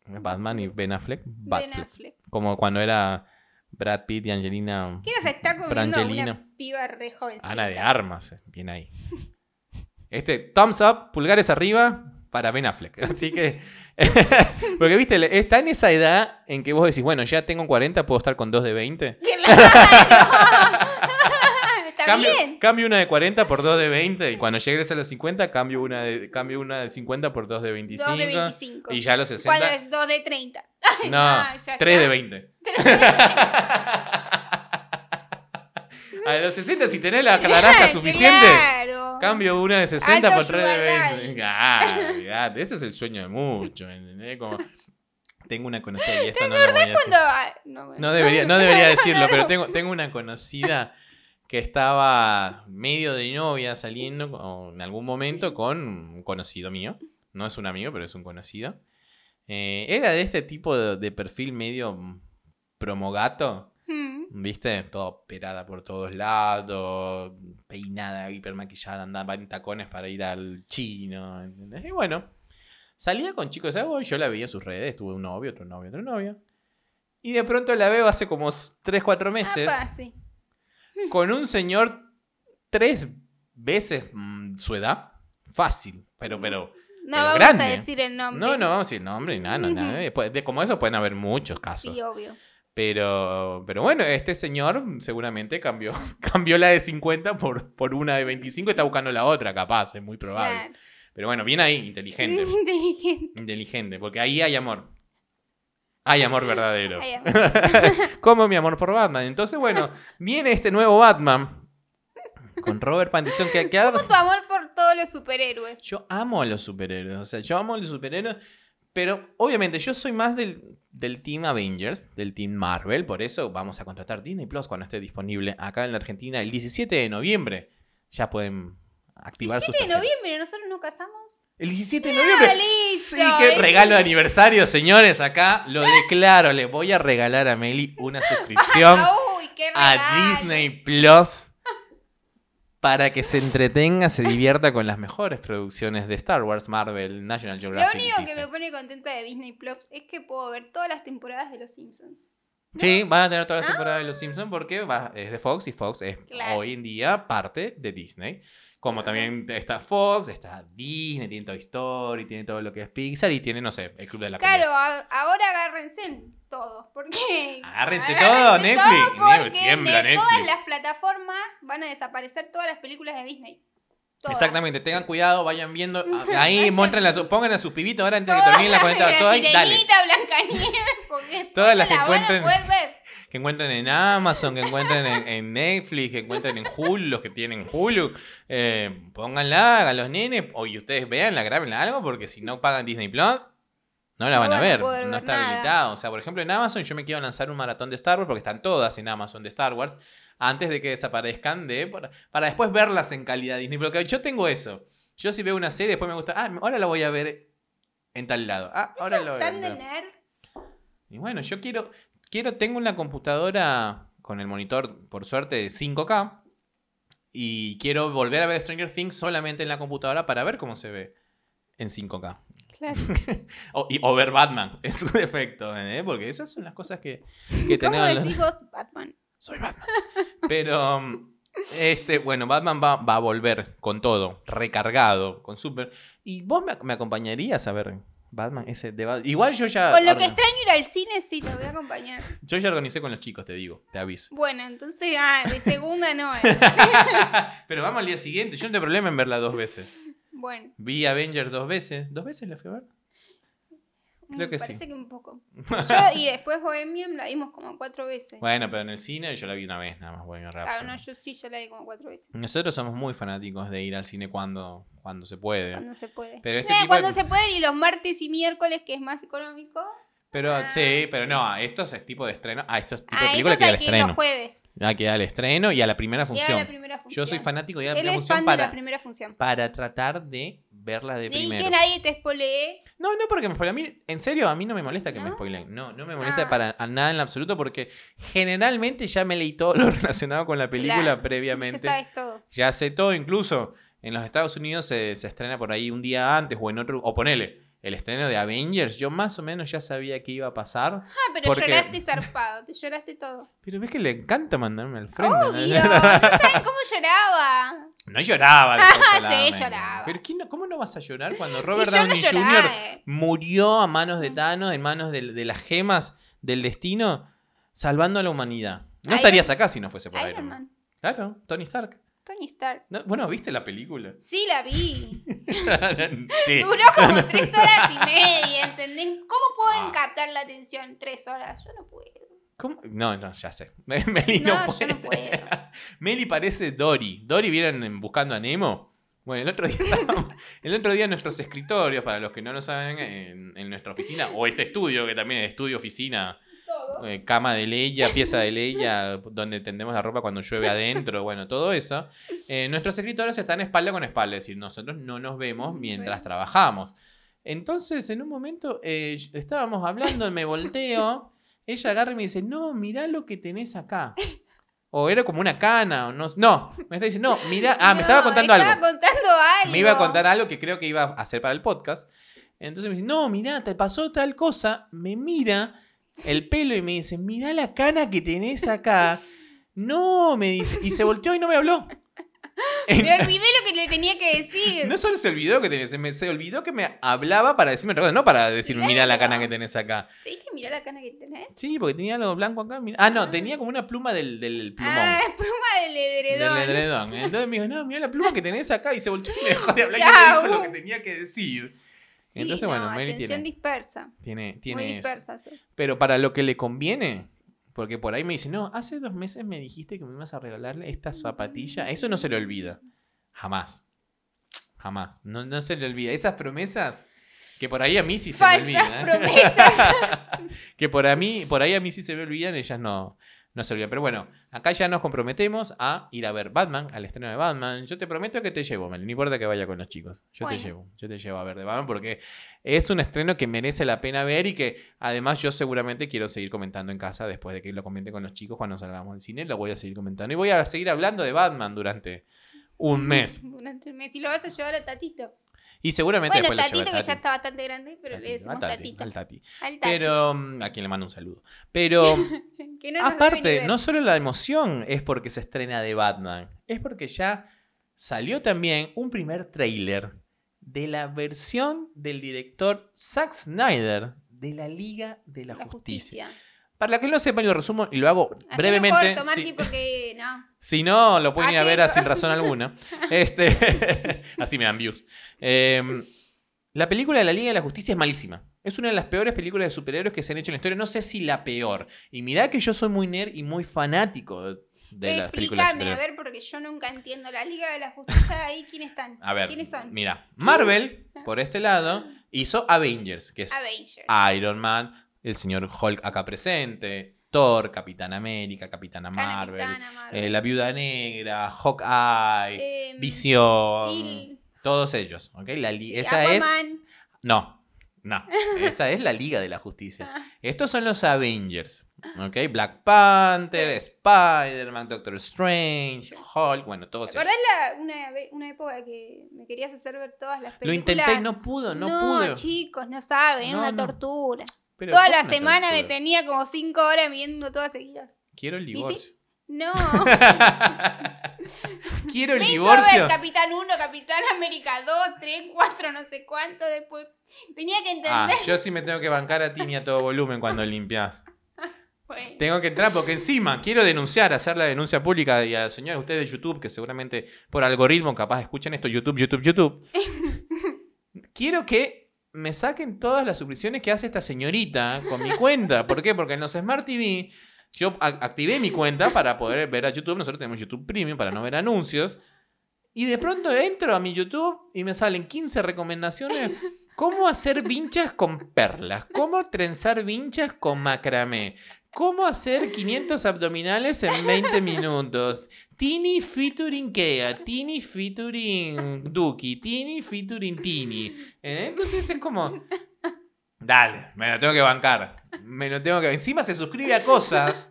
A: Batman y Ben Affleck,
B: Ben
A: Batfleck.
B: Affleck.
A: Como cuando era Brad Pitt y Angelina.
B: ¿Qué nos está comiendo
A: Brangelina.
B: una piba re jovencita?
A: Ana de Armas, eh, bien ahí. Este, thumbs up, pulgares arriba para Ben Affleck. Así que, porque viste, está en esa edad en que vos decís, bueno, ya tengo 40, puedo estar con dos de 20.
B: ¡Claro! Está
A: Cambio,
B: bien.
A: cambio una de 40 por dos de 20 y cuando llegues a los 50 cambio una de, cambio una de 50 por dos de 25.
B: 2 de 25.
A: Y ya a los
B: ¿Cuándo
A: 60...
B: es 2 de 30?
A: No,
B: no, ya
A: 3 de
B: está.
A: 20. a los 60 si tenés la naranja suficiente...
B: Claro.
A: Cambio una de 60
B: Alto
A: por 3 de
B: sugar
A: 20.
B: daddy.
A: Ah, olvidate, ese es el sueño de muchos, ¿entendés? Como, tengo una conocida y esto no lo voy a decir.
B: Cuando- ah, no, bueno.
A: No debería, no debería decirlo, pero tengo, tengo una conocida que estaba medio de novia saliendo en algún momento con un conocido mío. No es un amigo, pero es un conocido. Eh, era de este tipo de, de perfil medio promogato.
B: Hmm.
A: ¿Viste? Toda operada por todos lados, peinada, hipermaquillada, andaba en tacones para ir al chino. ¿entendés? Y bueno, salía con chicos de voz, yo la veía en sus redes, tuve un novio, otro novio, otro novio. Y de pronto la veo hace como 3, 4 meses
B: Apa, sí.
A: Con un señor tres veces mm, su edad. Fácil, pero, pero.
B: No
A: Pero
B: vamos
A: grande.
B: a decir el nombre.
A: No, no vamos a decir nombre ni nada, no, nada. Después de- como eso pueden haber muchos casos.
B: Sí, obvio.
A: Pero, pero bueno, este señor seguramente cambió, cambió la de 50 por, por una de 25 y está buscando la otra, capaz, es muy probable.
B: Claro.
A: Pero bueno, bien ahí, inteligente.
B: Inteligente.
A: inteligente, porque ahí hay amor. Hay amor verdadero. Como mi amor por Batman. Entonces, bueno, viene este nuevo Batman con Robert Pattinson que, que
B: Como tu amor por todos los superhéroes.
A: Yo amo a los superhéroes, o sea, yo amo a los superhéroes, pero obviamente yo soy más del, del Team Avengers, del Team Marvel, por eso vamos a contratar Disney Plus cuando esté disponible acá en la Argentina el 17 de noviembre. Ya pueden activar sus
B: 7 de noviembre, ¿nosotros nos casamos?
A: El 17 de noviembre.
B: listo,
A: sí, qué
B: es-
A: regalo de aniversario, señores. Acá lo declaro. Le voy a regalar a Meli una suscripción
B: Uy, qué
A: a. Disney Plus para que se entretenga, se divierta con las mejores producciones de Star Wars, Marvel, National
B: Lo
A: Geographic.
B: único que me pone contenta de Disney Plus es que puedo ver todas las temporadas de Los Simpsons.
A: Sí, van a tener todas las
B: Ah.
A: temporadas de Los Simpsons porque va- es de Fox y Fox es
B: Claro.
A: hoy en día parte de Disney. Como también está Fox, está Disney, tiene Toy Story, tiene todo lo que es Pixar y tiene, no sé, el Club de la.
B: Claro, ahora agárrense todos, porque...
A: Agárrense todo, Netflix.
B: todo porque
A: Tiembla
B: de todas las plataformas van a desaparecer todas las películas de Disney. Todas.
A: Exactamente, tengan cuidado, vayan viendo. Ahí muestren a su- pongan a sus pibitos ahora antes de que
B: Todas
A: terminen la cuenta. dale.
B: Sirenita, Blancanieves, porque
A: Todas las que
B: la van a
A: encuentren.
B: poder ver.
A: Que encuentren en Amazon, que encuentren en, en Netflix, que encuentren en Hulu, los que tienen Hulu. Eh, pónganla, hagan los nenes. O y ustedes veanla, grabenla algo, porque si no pagan Disney Plus, no la van a
B: a
A: ver. No está
B: nada.
A: habilitado. O sea, por ejemplo, en Amazon yo me quiero lanzar un maratón de Star Wars, porque están todas en Amazon de Star Wars, antes de que desaparezcan, de para, para después verlas en calidad Disney. Porque yo tengo eso. Yo si veo una serie, después me gusta, ah, ahora la voy a ver en tal lado. Ah, ahora a ver.
B: nerd.
A: Y bueno, yo quiero, quiero, tengo una computadora con el monitor, por suerte, de 5K. Y quiero volver a ver Stranger Things solamente en la computadora para ver cómo se ve en 5K.
B: Claro.
A: O, y, o ver Batman en su defecto, ¿eh? porque esas son las cosas que, que
B: ¿Cómo
A: tenemos. los-
B: decís vos, Batman?
A: Soy Batman. Pero, um, este, bueno, Batman va, va a volver con todo, recargado, con super. ¿Y vos me, me acompañarías a ver Batman, ese de Bat- Igual yo ya.
B: Con lo que extraño ir al cine, sí, te voy a acompañar.
A: Yo ya organicé con los chicos, te digo, te aviso.
B: Bueno, entonces, ah, de segunda no. eh.
A: Pero vamos al día siguiente. Yo no tengo problema en verla dos veces.
B: Bueno,
A: Vi Avengers dos veces. ¿Dos veces la fui a ver? Creo
B: mm,
A: que
B: parece
A: sí.
B: que un poco. Yo, y después Bohemian la vimos como cuatro veces.
A: Bueno, pero en el cine yo la vi una vez nada más. Bueno,
B: Claro, no, yo sí, yo la vi como cuatro veces.
A: Nosotros somos muy fanáticos de ir al cine cuando, cuando se puede.
B: Cuando se puede.
A: Pero este
B: Eh,
A: tipo
B: cuando
A: de-
B: se puede y los martes y miércoles, que es más económico.
A: Pero
B: Ah.
A: sí, pero no, estos es tipo de estreno. Ah, estos tipo de
B: Ah,
A: películas
B: esos
A: que
B: hay que ir los
A: estreno.
B: jueves.
A: Ah, que al estreno y a la primera
B: Y a
A: función.
B: la primera función.
A: Yo soy fanático de ir a la
B: Él
A: primera
B: es fan
A: función
B: de la
A: para,
B: primera función.
A: para tratar de verla de
B: Y
A: primero.
B: que nadie te spoilee.
A: No, no, porque me spoileen. A mí, en serio, a mí no me molesta que me
B: ¿No?
A: spoilen. No, no me molesta
B: Ah.
A: para a nada en absoluto porque generalmente ya me leí todo lo relacionado con la película
B: Claro, Ya
A: previamente.
B: sabes todo.
A: Ya sé todo, incluso en los Estados Unidos se, se estrena por ahí un día antes o en otro. O ponele, el estreno de Avengers, yo más o menos ya sabía que iba a pasar.
B: Ah, pero
A: Porque-
B: lloraste zarpado. Te lloraste todo.
A: Pero ves que le encanta mandarme al frente. ¿no?
B: Obvio. No saben cómo lloraba.
A: No lloraba.
B: Sí,
A: desconsoladamente.
B: lloraba.
A: Pero ¿quién no- ¿cómo no vas a llorar cuando Robert
B: no
A: Downey
B: lloraba,
A: Jr.
B: eh.
A: murió a manos de Thanos, en manos de, de las gemas del destino, salvando a la humanidad? No
B: Iron-
A: estarías acá si no fuese por Iron,
B: Iron
A: Man.
B: Man.
A: Claro, Tony Stark.
B: Tony Stark.
A: No, bueno, ¿viste la película?
B: Sí, la vi.
A: sí.
B: Duró como tres horas y media, ¿entendés? ¿Cómo pueden
A: Ah.
B: captar la atención en tres horas? Yo no puedo.
A: ¿Cómo? No, no, ya sé. Meli no,
B: No, yo
A: puede.
B: no puedo.
A: Meli parece Dory. Dory vieron Buscando a Nemo. Bueno, el otro día, estábamos- el otro día en nuestros escritorios, para los que no lo saben, en, en nuestra oficina, o este estudio, que también es estudio oficina,
B: Todo.
A: eh, cama de Leia, pieza de Leia, donde tendemos la ropa cuando llueve adentro, bueno, todo eso. Eh, nuestros escritorios están espalda con espalda, es decir, nosotros no nos vemos mientras trabajamos. Entonces, en un momento, eh, estábamos hablando, me volteo, ella agarra y me dice, no, mirá lo que tenés acá. O era como una cana, o no. No, me está diciendo, no, mira, ah, me estaba contando
B: estaba
A: algo.
B: contando algo.
A: Me iba a contar algo que creo que iba a hacer para el podcast. Entonces me dice, no, mirá, te pasó tal cosa. Me mira el pelo y me dice, mirá la cana que tenés acá. No, me dice. Y se volteó y no me habló.
B: Me olvidé lo que le tenía que decir.
A: No solo se olvidó que tenés, se, olvidó que me hablaba para decirme otra cosa, no para decirme, mirá la cana que tenés acá.
B: Te dije, mira la cana que tenés.
A: Sí, porque tenía algo blanco acá. mira. Ah, no, tenía como una pluma del, del plumón.
B: Ah, pluma del edredón.
A: Del edredón. Entonces me dijo, no, mira la pluma que tenés acá. Y se volteó y me dejó de hablar y
B: Chau.
A: me dijo lo que tenía que decir.
B: Sí,
A: Entonces,
B: no,
A: bueno, Mary
B: atención
A: tiene-
B: dispersa.
A: Tiene,
B: Muy
A: tiene eso.
B: sí.
A: Pero para lo que le conviene, porque por ahí me dice, no, hace dos meses me dijiste que me ibas a regalarle esta zapatilla. Eso no se le olvida. Jamás. Jamás. No, no se le olvida. Esas promesas que por ahí a mí sí se me
B: Falsas
A: olvidan. ¿eh?
B: promesas.
A: que por, a mí, por ahí a mí sí se me olvidan, ellas no, no se olvidan. Pero bueno, acá ya nos comprometemos a ir a ver Batman, al estreno de Batman. Yo te prometo que te llevo, Mel. No importa que vaya con los chicos. Yo
B: Bueno.
A: te llevo. Yo te llevo a ver de Batman porque es un estreno que merece la pena ver y que además yo seguramente quiero seguir comentando en casa después de que lo comente con los chicos cuando salgamos del cine. Lo voy a seguir comentando. Y voy a seguir hablando de Batman durante un mes.
B: Durante un mes. Y lo vas a llevar a Tatito.
A: Y seguramente
B: Bueno,
A: después lo llevo
B: Tatito
A: a
B: que ya
A: Tati.
B: está bastante grande, pero le
A: Tatito,
B: decimos
A: Tati,
B: Tatito.
A: al Tati.
B: Al Tati.
A: Pero mm, a quien le mando un saludo. Pero
B: Que no ni
A: Aparte, no solo la emoción es porque se estrena de Batman, es porque ya salió también un primer tráiler de la versión del director Zack Snyder de la Liga de la,
B: La
A: Justicia.
B: justicia.
A: Para que no sepan, lo resumo y lo hago
B: Hacelo
A: brevemente.
B: corto, Marqui,
A: si,
B: porque no.
A: si no, lo pueden ir a
B: Así
A: ver a sin razón alguna. Este, así me dan views. Eh, la película de la Liga de la Justicia es malísima. Es una de las peores películas de superhéroes que se han hecho en la historia. No sé si la peor. Y mirá que yo soy muy nerd y muy fanático de, de las películas de
B: Explícame, a ver, porque yo nunca entiendo. La Liga de la Justicia, ahí, ¿quiénes están?
A: A ver,
B: ¿Quiénes son?
A: mira. Marvel, por este lado, hizo Avengers, que es
B: Avengers.
A: Iron Man, el señor Hulk acá presente, Thor, Capitán América, Capitana Marvel,
B: Capitana Marvel.
A: eh, la Viuda Negra, Hawkeye,
B: Em,
A: Visión, todos ellos, ¿ok? La
B: sí,
A: esa es... No, no, esa es la Liga de la Justicia.
B: Ah,
A: Estos son los Avengers, ¿ok? Black Panther, Spider-Man, Doctor Strange, Hulk, bueno, todos
B: ¿Te
A: ellos.
B: la, una, una época que me querías hacer ver todas las
A: Lo
B: películas?
A: intenté y no pudo, no,
B: no
A: pude.
B: chicos, no saben, era
A: No,
B: una
A: no.
B: tortura.
A: Pero
B: Toda la semana me tenía como cinco horas viendo todas seguidas.
A: Quiero el divorcio.
B: No.
A: Quiero el
B: Me hizo
A: divorcio.
B: ver Capitán 1, Capitán América 2, 3, 4, no sé cuánto después. Tenía que entender.
A: Ah, yo sí me tengo que bancar a ti ni a todo volumen cuando limpias.
B: Bueno,
A: Tengo que entrar porque encima quiero denunciar, hacer la denuncia pública y a los señores ustedes de YouTube, que seguramente por algoritmo capaz escuchan esto, YouTube, YouTube, YouTube. quiero que me saquen todas las suscripciones que hace esta señorita con mi cuenta. ¿Por qué? Porque en los Smart TV yo activé mi cuenta para poder ver a YouTube. Nosotros tenemos YouTube Premium para no ver anuncios. Y de pronto entro a mi YouTube y me salen 15 recomendaciones. ¿Cómo hacer vinchas con perlas? ¿Cómo trenzar vinchas con macramé? ¿Cómo hacer 500 abdominales en 20 minutos? Tini featuring Kea, Tini featuring Duki, Tini featuring Tini. ¿Eh? Entonces es como... Dale, me lo tengo que bancar. Me lo tengo que... Encima se suscribe a cosas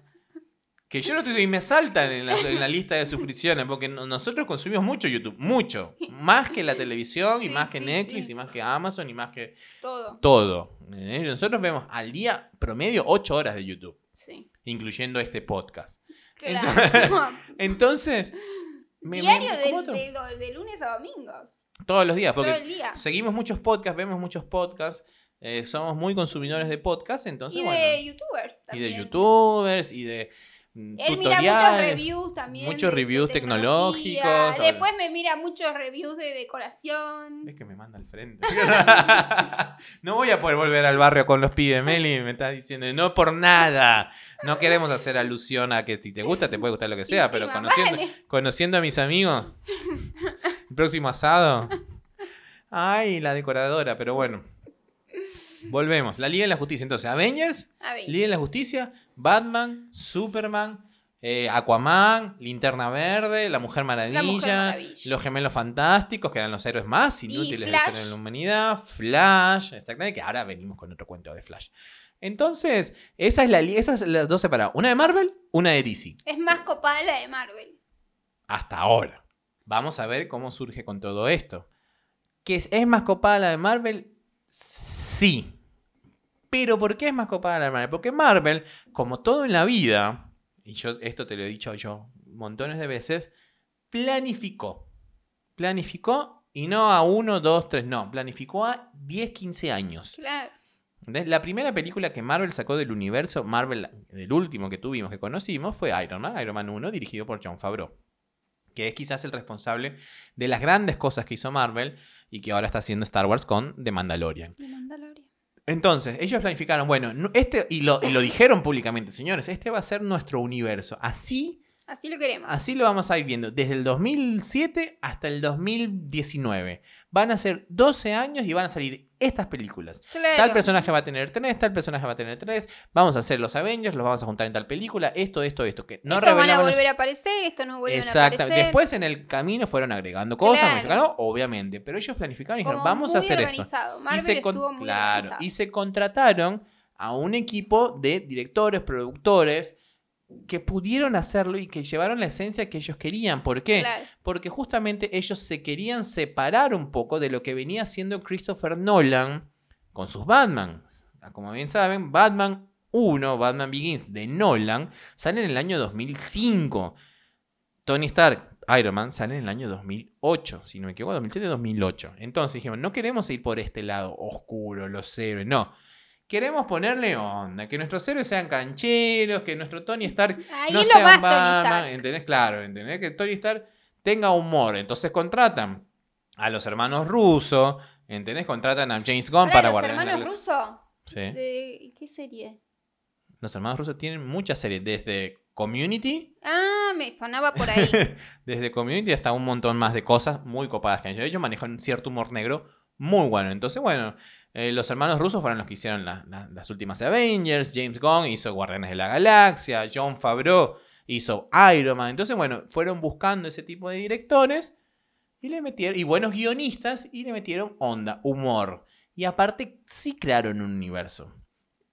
A: que yo no estoy... Y me saltan en la, en la lista de suscripciones porque no- nosotros consumimos mucho YouTube. Mucho. Más que la televisión y más que
B: sí,
A: Netflix y más que Amazon y más que
B: todo.
A: todo. ¿eh? Nosotros vemos al día promedio 8 horas de YouTube,
B: Sí.
A: incluyendo este podcast.
B: Claro.
A: Entonces, me-
B: Diario
A: ¿cómo
B: de, de, de lunes a domingos.
A: todos los días,
B: Todo
A: porque
B: el día.
A: seguimos muchos podcasts, vemos muchos podcasts, eh, somos muy consumidores de podcasts, entonces,
B: Y de
A: bueno,
B: youtubers
A: y
B: también.
A: de youtubers, y de
B: Él mira muchos reviews también.
A: muchos
B: de-
A: reviews tecnológicos.
B: Después me mira muchos reviews de decoración.
A: ¿Ves que me manda al frente? no voy a poder volver al barrio con los pibes, Meli. Me estás diciendo, no por nada. No queremos hacer alusión a que si te gusta, te puede gustar lo que sea,
B: Sí,
A: pero conociendo,
B: vale.
A: conociendo a mis amigos, el próximo asado. Ay, la decoradora, pero bueno. Volvemos. La Liga de la Justicia. Entonces, Avengers,
B: A ver.
A: Liga de la Justicia, Batman, Superman, eh, Aquaman, Linterna Verde, La Mujer Maravilla,
B: Maravilla.
A: Los Gemelos Fantásticos, que eran los héroes más inútiles de la de humanidad, Flash, exactamente, que ahora venimos con otro cuento de Flash. Entonces, esa es la esas las dos separadas, una de Marvel, una de DC,
B: Es más copada la de Marvel.
A: hasta ahora. Vamos a ver cómo surge con todo esto. ¿Que es, es más copada la de Marvel? Sí. Pero ¿por qué es más copada la Marvel? Porque Marvel, como todo en la vida, y yo esto te lo he dicho yo montones de veces, planificó. Planificó y no a uno, dos, tres, no. Planificó a 10, 15 años.
B: Claro.
A: La primera película que Marvel sacó del universo, Marvel, del último que tuvimos, que conocimos, fue Iron Man, Iron Man 1, dirigido por John Favreau. Que es quizás el responsable de las grandes cosas que hizo Marvel y que ahora está haciendo Star Wars con The Mandalorian.
B: De Mandalorian.
A: Entonces, ellos planificaron, bueno, no- este, y lo, y lo dijeron públicamente, señores, este va a ser nuestro universo. Así,
B: Así lo queremos.
A: así lo vamos a ir viendo, desde el 2007 hasta el 2019. Van a ser 12 años y van a salir estas películas.
B: Claro.
A: Tal personaje va a tener tres, tal personaje va a tener tres. Vamos a hacer los Avengers, los vamos a juntar en tal película. Esto, esto, esto. Que no
B: Estos van a volver a aparecer, estos no vuelven a
A: Exacto.
B: aparecer.
A: Después en el camino fueron agregando cosas,
B: Claro.
A: obviamente. Pero ellos planificaron y dijeron, vamos a hacer esto.
B: organizado.
A: Y
B: Marvel
A: se, con-
B: estuvo muy
A: claro,
B: organizado.
A: y se contrataron a un equipo de directores, productores, que pudieron hacerlo y que llevaron la esencia que ellos querían. ¿Por qué?
B: Claro.
A: Porque justamente ellos se querían separar un poco de lo que venía haciendo Christopher Nolan con sus Batman. Como bien saben, Batman 1, Batman Begins de Nolan, sale en el año 2005. Tony Stark, Iron Man, sale en el año 2008, si no me equivoco, 2007-2008. Entonces dijimos, no queremos ir por este lado oscuro, los héroes, no. Queremos ponerle onda, que nuestros héroes sean cancheros, que nuestro Tony Stark
B: Ahí
A: no
B: Tony
A: Batman. ¿entendés? Claro, ¿entendés? Que Tony Stark tenga humor. Entonces contratan a los hermanos Russo, ¿entendés? Contratan a James Gunn para
B: ¿Los
A: de la
B: hermanos rusos?
A: Sí.
B: ¿De qué serie?
A: Los hermanos Russo tienen muchas series, desde Community,
B: Ah, me sonaba por ahí.
A: desde Community hasta un montón más de cosas muy copadas que han hecho. Ellos manejan un cierto humor negro muy bueno. Entonces, bueno, eh, los hermanos rusos fueron los que hicieron la- la- las últimas Avengers. James Gunn hizo Guardianes de la Galaxia. John Favreau hizo Iron Man. Entonces, bueno, fueron buscando ese tipo de directores y le metieron, y buenos guionistas, y le metieron onda, humor. Y aparte, sí crearon un universo.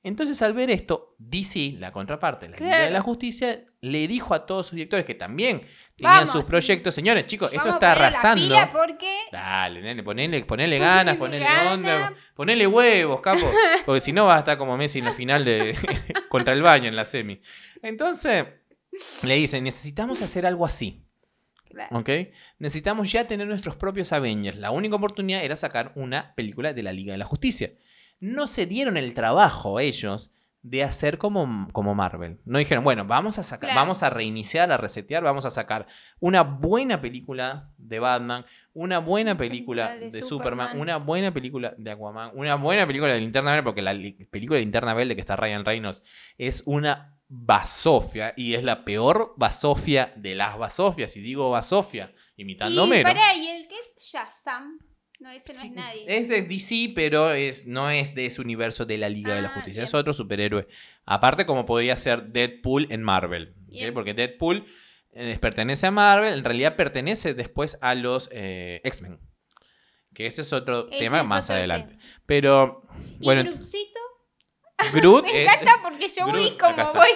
A: Entonces, al ver esto, DC, la contraparte, la Liga de la Justicia, le dijo a todos sus directores que también tenían
B: Vamos.
A: sus proyectos. Señores, chicos, esto está
B: ponerle la
A: arrasando.
B: pila porque
A: Dale, nene, ponele, ponele ganas,
B: Ponele ganas.
A: onda, ponele huevos, capo. Porque si no vas a estar como Messi en la final de contra el baño en la semi. Entonces, le dicen, necesitamos hacer algo así.
B: Claro.
A: ¿Ok? Necesitamos ya tener nuestros propios Avengers. La única oportunidad era sacar una película de la Liga de la Justicia. No se dieron el trabajo ellos de hacer como, como Marvel. No dijeron, bueno, vamos a sacar,
B: Claro.
A: vamos a reiniciar, a resetear, vamos a sacar una buena película de Batman, una buena película de,
B: de
A: Superman,
B: Superman.
A: una buena película de Aquaman, una buena película de Linterna Verde, porque la película de Linterna Verde que está Ryan Reynolds es una basofia y es la peor basofia de las basofias. Y digo basofia, imitando a
B: Y ¿y el que es Shazam? No, ese no
A: Sí,
B: es nadie.
A: Es de DC, pero es, no es de ese universo de la Liga de la
B: Ah,
A: Justicia. Es otro superhéroe. Aparte, como podría ser Deadpool en Marvel. Porque Deadpool eh, pertenece a Marvel, en realidad pertenece después a los eh, X-Men. Que ese es otro
B: Ese
A: tema
B: es
A: más
B: otro
A: adelante.
B: tema.
A: Pero,
B: ¿Y
A: bueno,
B: Grootcito?
A: Groot.
B: Me encanta porque yo voy
A: Groot,
B: como voy,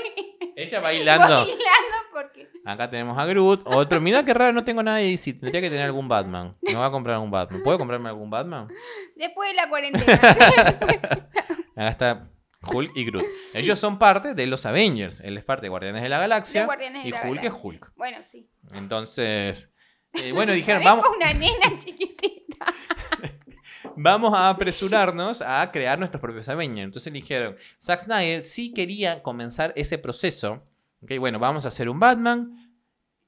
A: ella bailando.
B: bailando porque...
A: Acá tenemos a Groot. Otro, mira qué raro, no tengo nada de DC. Tendría que tener algún Batman. Me voy a comprar algún Batman. ¿Puedo comprarme algún Batman?
B: Después de la cuarentena.
A: Acá está Hulk y Groot. Ellos son parte de los Avengers. Él es parte de Guardianes de la Galaxia.
B: Guardianes de
A: y
B: la
A: Hulk es. Hulk.
B: Bueno, sí.
A: Entonces, eh, bueno, dijeron, vamos,
B: una nena chiquitita.
A: vamos a apresurarnos a crear nuestros propios Avengers. Entonces dijeron, Zack Snyder sí quería comenzar ese proceso. Ok, bueno, vamos a hacer un Batman.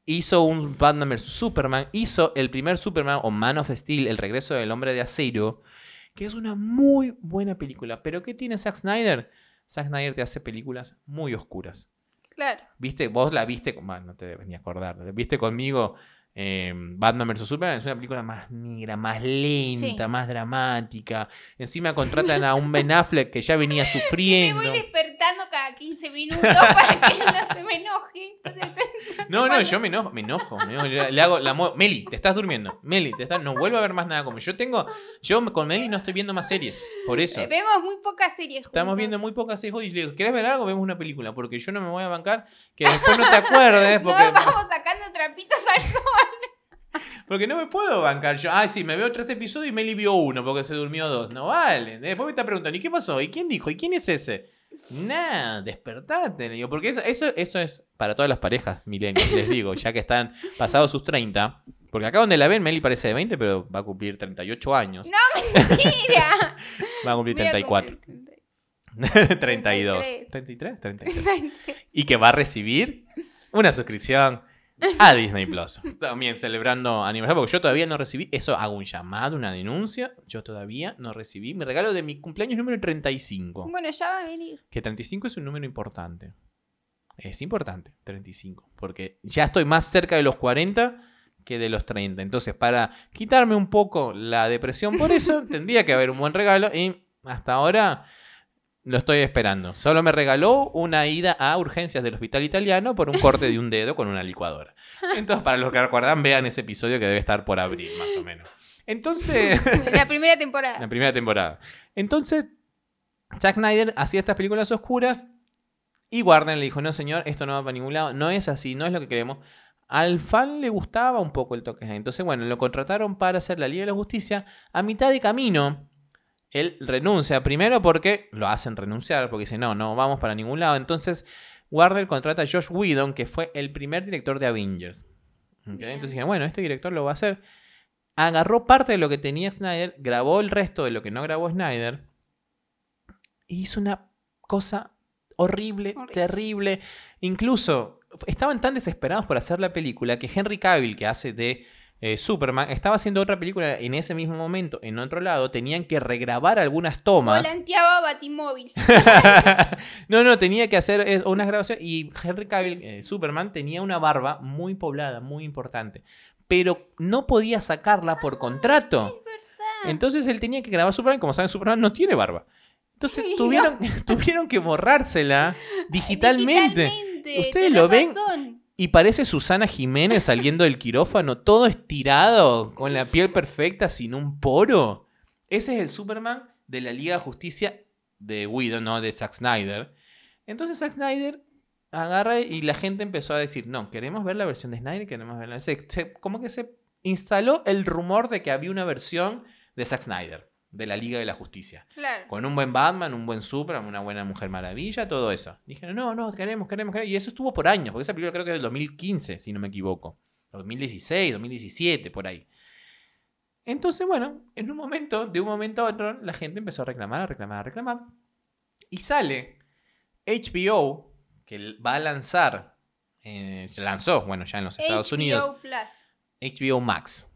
A: Hizo un Batman vs Superman. Hizo el primer Superman o Man of Steel, el regreso del hombre de acero. Que es una muy buena película. Pero ¿qué tiene Zack Snyder? Zack Snyder te hace películas muy oscuras.
B: Claro.
A: ¿Viste? Vos la viste, bueno, no te debes ni acordar, ¿viste conmigo eh, Batman vs. Superman? Es una película más negra, más lenta,
B: Sí.
A: más dramática. Encima contratan a un Ben Affleck que ya venía
B: Me
A: sufriendo.
B: voy despertando cada 15 minutos para que él no se me enoje. Entonces,
A: No, no, yo me enojo, me enojo. me enojo, le, hago la Meli, te estás durmiendo. Meli, te estás, no vuelvo a ver más nada como yo tengo. Yo con Meli no estoy viendo más series. Por eso.
B: eh, vemos muy pocas series
A: Estamos viendo muy pocas series y le digo, ¿querés ver algo? Vemos una película. Porque yo no me voy a bancar que después no te acuerdes.
B: No
A: Porque
B: vamos sacando trapitos al sol.
A: Porque no me puedo bancar yo. Ah, sí, me veo tres episodios y Meli vio uno porque se durmió dos. No vale. Después me está preguntando, ¿y qué pasó? ¿Y quién dijo? ¿Y quién es ese? Nah, despertate. Le digo, porque eso, eso, eso es para todas las parejas milenios, les digo, ya que están pasados sus 30. Porque acá donde la ven, Meli parece de 20, pero va a cumplir 38 años.
B: Mira.
A: Va a cumplir
B: Voy a
A: 34.
B: cumplir
A: 32.
B: 33.
A: ¿33? 33.
B: 33.
A: y que va a recibir una suscripción a Disney Plus. También celebrando aniversario, porque yo todavía no recibí, eso hago un llamado, una denuncia, yo todavía no recibí mi regalo de mi cumpleaños número 35.
B: Bueno, ya va a venir.
A: Que 35 es un número importante. Es importante, 35, porque ya estoy más cerca de los 40 que de los 30. Entonces, para quitarme un poco la depresión por eso, tendría que haber un buen regalo y hasta ahora lo estoy esperando. Solo me regaló una ida a urgencias del hospital italiano por un corte de un dedo con una licuadora. Entonces, para los que recuerdan, vean ese episodio que debe estar por abril, más o menos. Entonces,
B: La primera temporada.
A: la primera temporada. Entonces, Zack Snyder hacía estas películas oscuras y Warner le dijo, no señor, esto no va para ningún lado, no es así, no es lo que queremos. Al fan le gustaba un poco el toque. Entonces, bueno, lo contrataron para hacer la Liga de la Justicia. A mitad de camino, él renuncia. Primero porque lo hacen renunciar, porque dice, no, no vamos para ningún lado. Entonces, Warner contrata a Josh Whedon, que fue el primer director de Avengers. Entonces dijeron, bueno, este director lo va a hacer. Agarró parte de lo que tenía Snyder, grabó el resto de lo que no grabó Snyder. Y hizo una cosa horrible,
B: Horrible.
A: terrible. Incluso estaban tan desesperados por hacer la película que Henry Cavill, que hace de eh, Superman, estaba haciendo otra película en ese mismo momento, en otro lado. Tenían que regrabar algunas tomas.
B: Volanteaba Batimóvil.
A: no, no, tenía que hacer eh, unas grabaciones. Y Henry Cavill, eh, Superman, tenía una barba muy poblada, muy importante. Pero no podía sacarla por contrato. Entonces él tenía que grabar Superman. Como saben, Superman no tiene barba. Entonces
B: Sí,
A: tuvieron, tuvieron que borrársela digitalmente.
B: Digitalmente,
A: ¿Ustedes lo ven?
B: razón.
A: Y parece Susana Jiménez saliendo del quirófano, todo estirado, con la piel perfecta, sin un poro. Ese es el Superman de la Liga de Justicia de Whedon, no de Zack Snyder. Entonces Zack Snyder agarra y la gente empezó a decir, no, queremos ver la versión de Snyder, queremos ver la... como que se instaló el rumor de que había una versión de Zack Snyder, de la Liga de la Justicia.
B: Claro.
A: Con un buen Batman, un buen Superman, una buena Mujer Maravilla, todo eso. Dijeron, no, no, queremos, queremos, queremos. Y eso estuvo por años, porque esa película creo que es del 2015, si no me equivoco. 2016, 2017, por ahí. Entonces, bueno, en un momento, de un momento a otro, la gente empezó a reclamar, a reclamar, a reclamar. Y sale HBO, que va a lanzar, eh, lanzó, bueno, ya en los Estados
B: HBO
A: Unidos,
B: Plus.
A: HBO Max.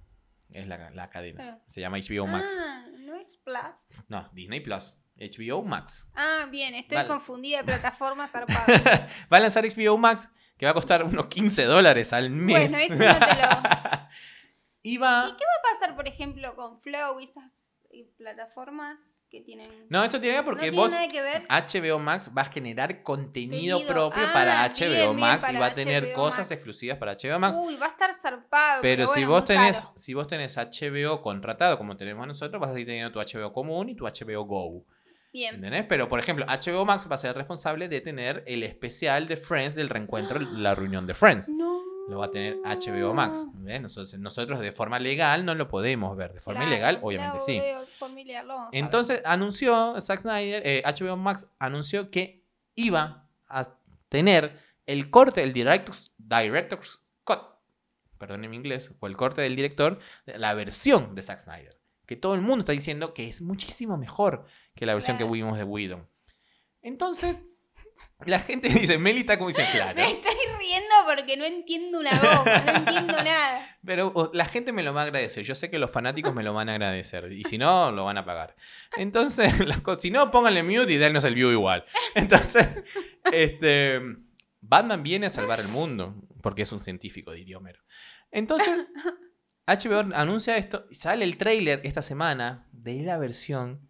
A: Es la, la cadena.
B: Claro.
A: Se llama HBO Max.
B: Ah, no es Plus.
A: No, Disney Plus. HBO Max.
B: Ah, bien, estoy confundida de plataformas zarpada.
A: va a lanzar HBO Max, que va a costar unos 15 dólares al mes.
B: Bueno, eso no te lo- ¿Qué
A: y va...
B: va a pasar, por ejemplo, con Flow y esas eh, plataformas que tienen.
A: No, esto tiene que ver
B: ¿No
A: porque
B: tiene
A: vos...
B: nada que ver.
A: HBO Max va a generar contenido
B: Contenido.
A: propio
B: Ah,
A: para HBO
B: bien,
A: Max y va a tener
B: HBO
A: cosas
B: Max.
A: exclusivas para HBO Max.
B: Uy, va a estar zarpado.
A: pero si
B: bueno,
A: vos tenés,
B: caro.
A: si vos tenés HBO contratado como tenemos nosotros, vas a seguir teniendo tu HBO común y tu HBO Go.
B: Bien.
A: ¿Entendés? Pero, por ejemplo, HBO Max va a ser responsable de tener el especial de Friends del reencuentro, la reunión de Friends.
B: No.
A: Lo va a tener HBO Max. ¿entendés? Nosotros, nosotros de forma legal no lo podemos ver. De forma
B: Claro,
A: ilegal, obviamente sí.
B: familiar.
A: Entonces anunció Zack Snyder, eh, HBO Max anunció que iba a tener el corte, el director's, director's cut, perdón en inglés, o el corte del director, la versión de Zack Snyder. Que todo el mundo está diciendo que es muchísimo mejor que la versión
B: Claro.
A: que vimos de Whedon. Entonces, la gente dice, Meli está como dice, claro.
B: Me estoy riendo porque no entiendo una goma, no entiendo nada.
A: Pero o, la gente me lo va a agradecer. Yo sé que los fanáticos me lo van a agradecer. Y si no, lo van a pagar. Entonces, si no, pónganle mute y dennos el view igual. Entonces, este. Batman viene a salvar el mundo. Porque es un científico, diría Homero. Entonces, HBO anuncia esto. Y sale el tráiler esta semana de la versión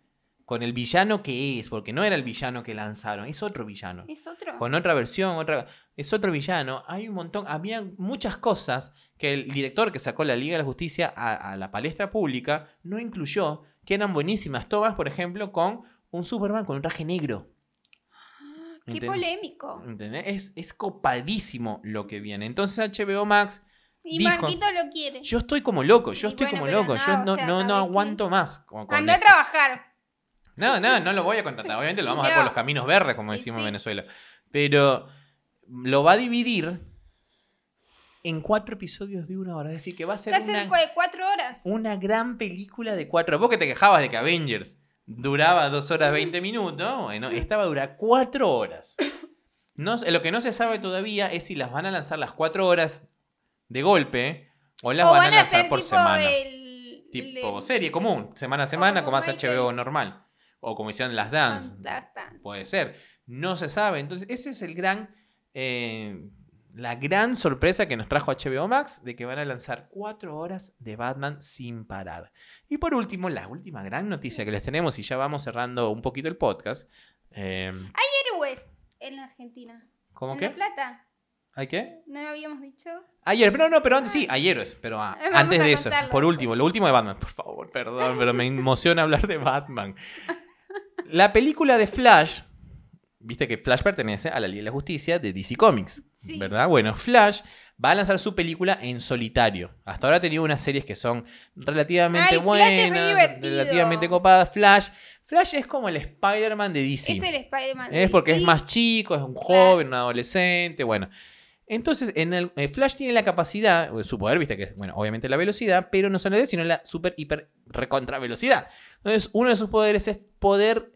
A: con el villano que es. Porque no era el villano que lanzaron, es otro villano
B: ¿Es otro?
A: con otra versión, otra es otro villano. Hay un montón, había muchas cosas que el director que sacó la Liga de la Justicia a, a la palestra pública no incluyó, que eran buenísimas. Todas, por ejemplo, con un Superman con un traje negro.
B: Qué
A: ¿Entendés?
B: polémico.
A: ¿Entendés? Es, es copadísimo lo que viene. Entonces HBO Max,
B: Y
A: dijo-
B: Marquito lo quiere.
A: yo estoy como loco, yo
B: Y
A: estoy
B: bueno,
A: como loco,
B: no,
A: yo
B: o
A: no,
B: sea,
A: no, no
B: ¿sabes qué?
A: aguanto más. con-
B: a trabajar.
A: No, no, no lo voy a contratar. Obviamente lo vamos a ver por los caminos verdes, como decimos en. Venezuela. Pero lo va a dividir en cuatro episodios de una hora. Es decir, que va a ser
B: Va a ser
A: una,
B: cu- cuatro horas.
A: una gran película de cuatro horas. Vos que te quejabas de que Avengers duraba dos horas 20 minutos, bueno, esta va a durar cuatro horas. No, sé- lo que no se sabe todavía es si las van a lanzar las cuatro horas de golpe o las
B: o
A: van,
B: van
A: a lanzar por semana
B: el.
A: tipo serie común, semana a semana, como hace
B: como
A: HBO normal. O como hicieron las Dance.
B: Las Dance.
A: Puede ser. No se sabe. Entonces, ese es el gran. eh, la gran sorpresa que nos trajo HBO Max de que van a lanzar cuatro horas de Batman sin parar. Y por último, la última gran noticia que les tenemos, y ya vamos cerrando un poquito el podcast. eh,
B: Héroes en la Argentina.
A: ¿Cómo
B: en
A: qué?
B: La Plata.
A: ¿Hay qué?
B: ¿No habíamos dicho?
A: Ayer, pero no, pero antes sí, ayer es, pero ah,
B: Vamos
A: antes de eso, por último, lo último de Batman, por favor, perdón, pero me emociona hablar de Batman. La película de Flash, viste que Flash pertenece a la Liga de la Justicia de DC Comics,
B: Sí.
A: ¿verdad? Bueno, Flash va a lanzar su película en solitario. Hasta ahora ha tenido unas series que son relativamente
B: Ay,
A: buenas, relativamente copadas. Flash, Flash es como el Spider-Man de DC.
B: Es el Spider-Man.
A: Es porque es más chico, es un
B: Claro.
A: joven, un adolescente, bueno. Entonces, en el eh, Flash tiene la capacidad, su poder, viste que es, bueno, obviamente la velocidad, pero no solo eso, sino la super, hiper, recontra velocidad. Entonces, uno de sus poderes es poder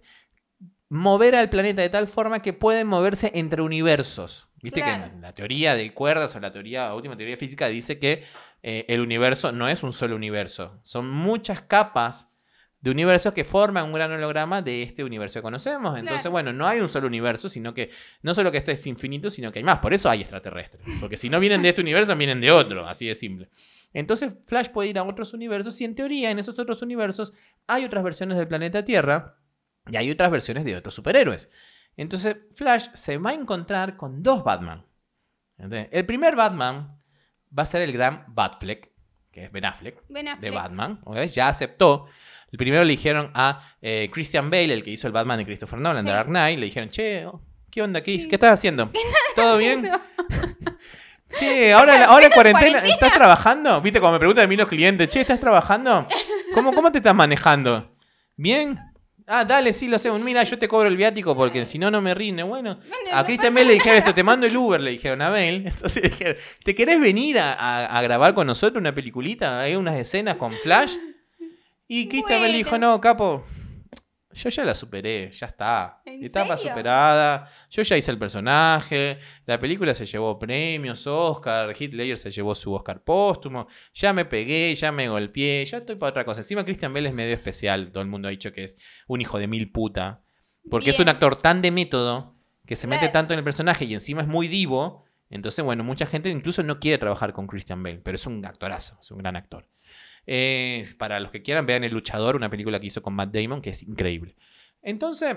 A: mover al planeta de tal forma que pueden moverse entre universos. Viste
B: Claro.
A: que en la teoría de cuerdas o la teoría, la última teoría física dice que eh, el universo no es un solo universo, son muchas capas de universos que forman un gran holograma de este universo que conocemos. Entonces,
B: Claro.
A: bueno, no hay un solo universo, sino que no solo que este es infinito, sino que hay más. Por eso hay extraterrestres. Porque si no vienen de este universo, vienen de otro. Así de simple. Entonces, Flash puede ir a otros universos y en teoría en esos otros universos hay otras versiones del planeta Tierra y hay otras versiones de otros superhéroes. Entonces, Flash se va a encontrar con dos Batman. ¿Entendés? El primer Batman va a ser el gran Batfleck, que es Ben Affleck
B: Ben
A: de. Batman. Ya aceptó. El primero le dijeron a eh, Christian Bale, el que hizo el Batman de Christopher Nolan, de
B: Sí.
A: Dark Knight. Le dijeron, che, oh, ¿qué onda, Chris? ¿Qué estás haciendo? ¿Todo bien? Che, ahora,
B: sea,
A: ahora en
B: ¿pleno
A: cuarentena,
B: cuarentena?
A: ¿estás trabajando? Viste, cuando me preguntan a mí los clientes, che, ¿estás trabajando? ¿Cómo, cómo te estás manejando? ¿Bien? Ah, dale, sí, lo hacemos. Mira, yo te cobro el viático porque si no, no me rinde. Bueno,
B: Bueno,
A: a Christian Bale le dijeron esto, te mando el Uber, le dijeron a Bale. Entonces le dijeron, ¿te querés venir a, a- a grabar con nosotros una peliculita? Hay unas escenas con Flash. Y Christian Bale dijo,
B: Bueno.
A: no, capo, yo ya la superé, ya está.
B: ¿En
A: Etapa
B: serio?
A: superada, yo ya hice el personaje, la película se llevó premios, Oscar, Ledger se llevó su Oscar póstumo, ya me pegué, ya me golpeé, ya estoy para otra cosa. Encima Christian Bale es medio especial, todo el mundo ha dicho que es un hijo de mil puta, porque es un actor tan de método que se mete tanto en el personaje y encima es muy divo. Entonces, bueno, mucha gente incluso no quiere trabajar con Christian Bale, pero es un actorazo, es un gran actor. Eh, para los que quieran, vean El Luchador, una película que hizo con Matt Damon, que es increíble. Entonces,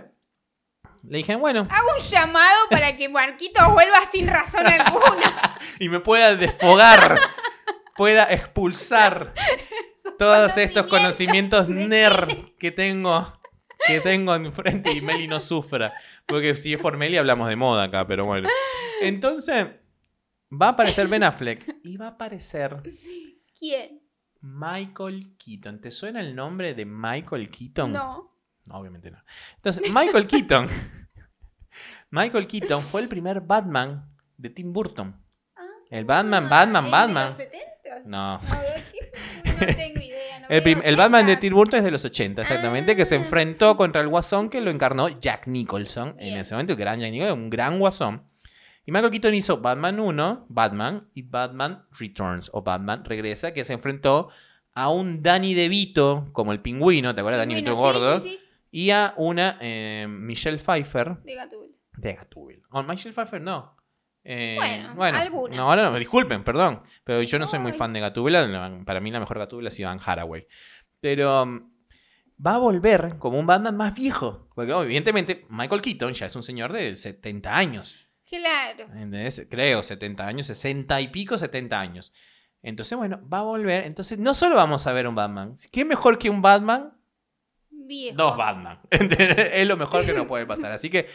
A: le dije, bueno,
B: Hago un llamado para que Marquitos vuelva sin razón alguna.
A: y me pueda desfogar, pueda expulsar todos estos
B: conocimientos
A: nerd que tengo que tengo enfrente y Meli no sufra. Porque si es por Meli hablamos de moda acá, pero bueno. Entonces, va a aparecer Ben Affleck y va a aparecer
B: ¿Quién?
A: Michael Keaton. ¿Te suena el nombre de Michael Keaton?
B: No.
A: No, obviamente no. Entonces, Michael Keaton. Michael Keaton fue el primer Batman de Tim Burton. El Batman, Batman,
B: ¿El
A: Batman.
B: ¿De los 70?
A: No.
B: No, tengo idea. no
A: El, Batman de
B: 80s.
A: Tim Burton es de los 80, exactamente, que se
B: Ah.
A: enfrentó contra el Guasón que lo encarnó Jack Nicholson. En ese momento, el gran Jack Nicholson, un gran Guasón. Y Michael Keaton hizo Batman 1, Batman, y Batman Returns, o Batman Regresa, que se enfrentó a un Danny DeVito, como el pingüino, ¿te acuerdas? Danny DeVito
B: sí,
A: gordo.
B: sí, sí,
A: Y a una eh, Michelle Pfeiffer
B: de Gatúbela.
A: de Gatúbel. O Michelle Pfeiffer no. Eh,
B: Bueno, alguna.
A: No, ahora no, disculpen, perdón. Pero yo no soy muy fan de Gatúbela. la- Para mí la mejor Gatúbela ha sido Anne Haraway. Pero um, va a volver como un Batman más viejo. Porque oh, evidentemente Michael Keaton ya es un señor de 70 años.
B: Claro.
A: ¿entendés? Creo, 70 años, 60 y pico, 70 años. Entonces, bueno, va a volver. Entonces, no solo vamos a ver un Batman. ¿Qué mejor que un Batman?
B: Viejo.
A: Dos Batman. ¿Entendés? es lo mejor que nos puede pasar. Así que,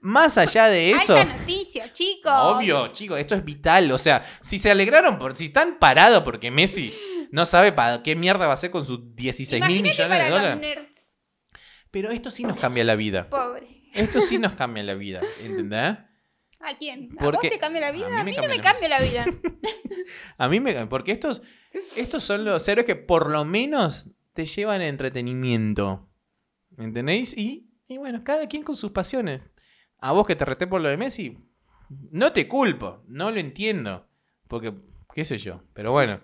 A: más allá de eso.
B: Alta noticia, chicos.
A: Obvio, chicos, esto es vital. O sea, si se alegraron por. Si están parados porque Messi no sabe para qué mierda va a hacer con sus 16 mil millones de
B: los
A: dólares.
B: nerds.
A: Pero esto sí nos cambia la vida.
B: Pobre.
A: Esto sí nos cambia la vida. ¿Entendés?
B: ¿A quién? ¿A
A: Porque-
B: vos te cambia la vida?
A: a
B: A
A: mí me
B: no me
A: cambia
B: cambia la vida.
A: A mí me. Porque estos, estos son los héroes que por lo menos te llevan entretenimiento. ¿Entendéis? Y, y bueno, cada quien con sus pasiones. A vos que te reté por lo de Messi, no te culpo, no lo entiendo. Porque, qué sé yo, pero bueno.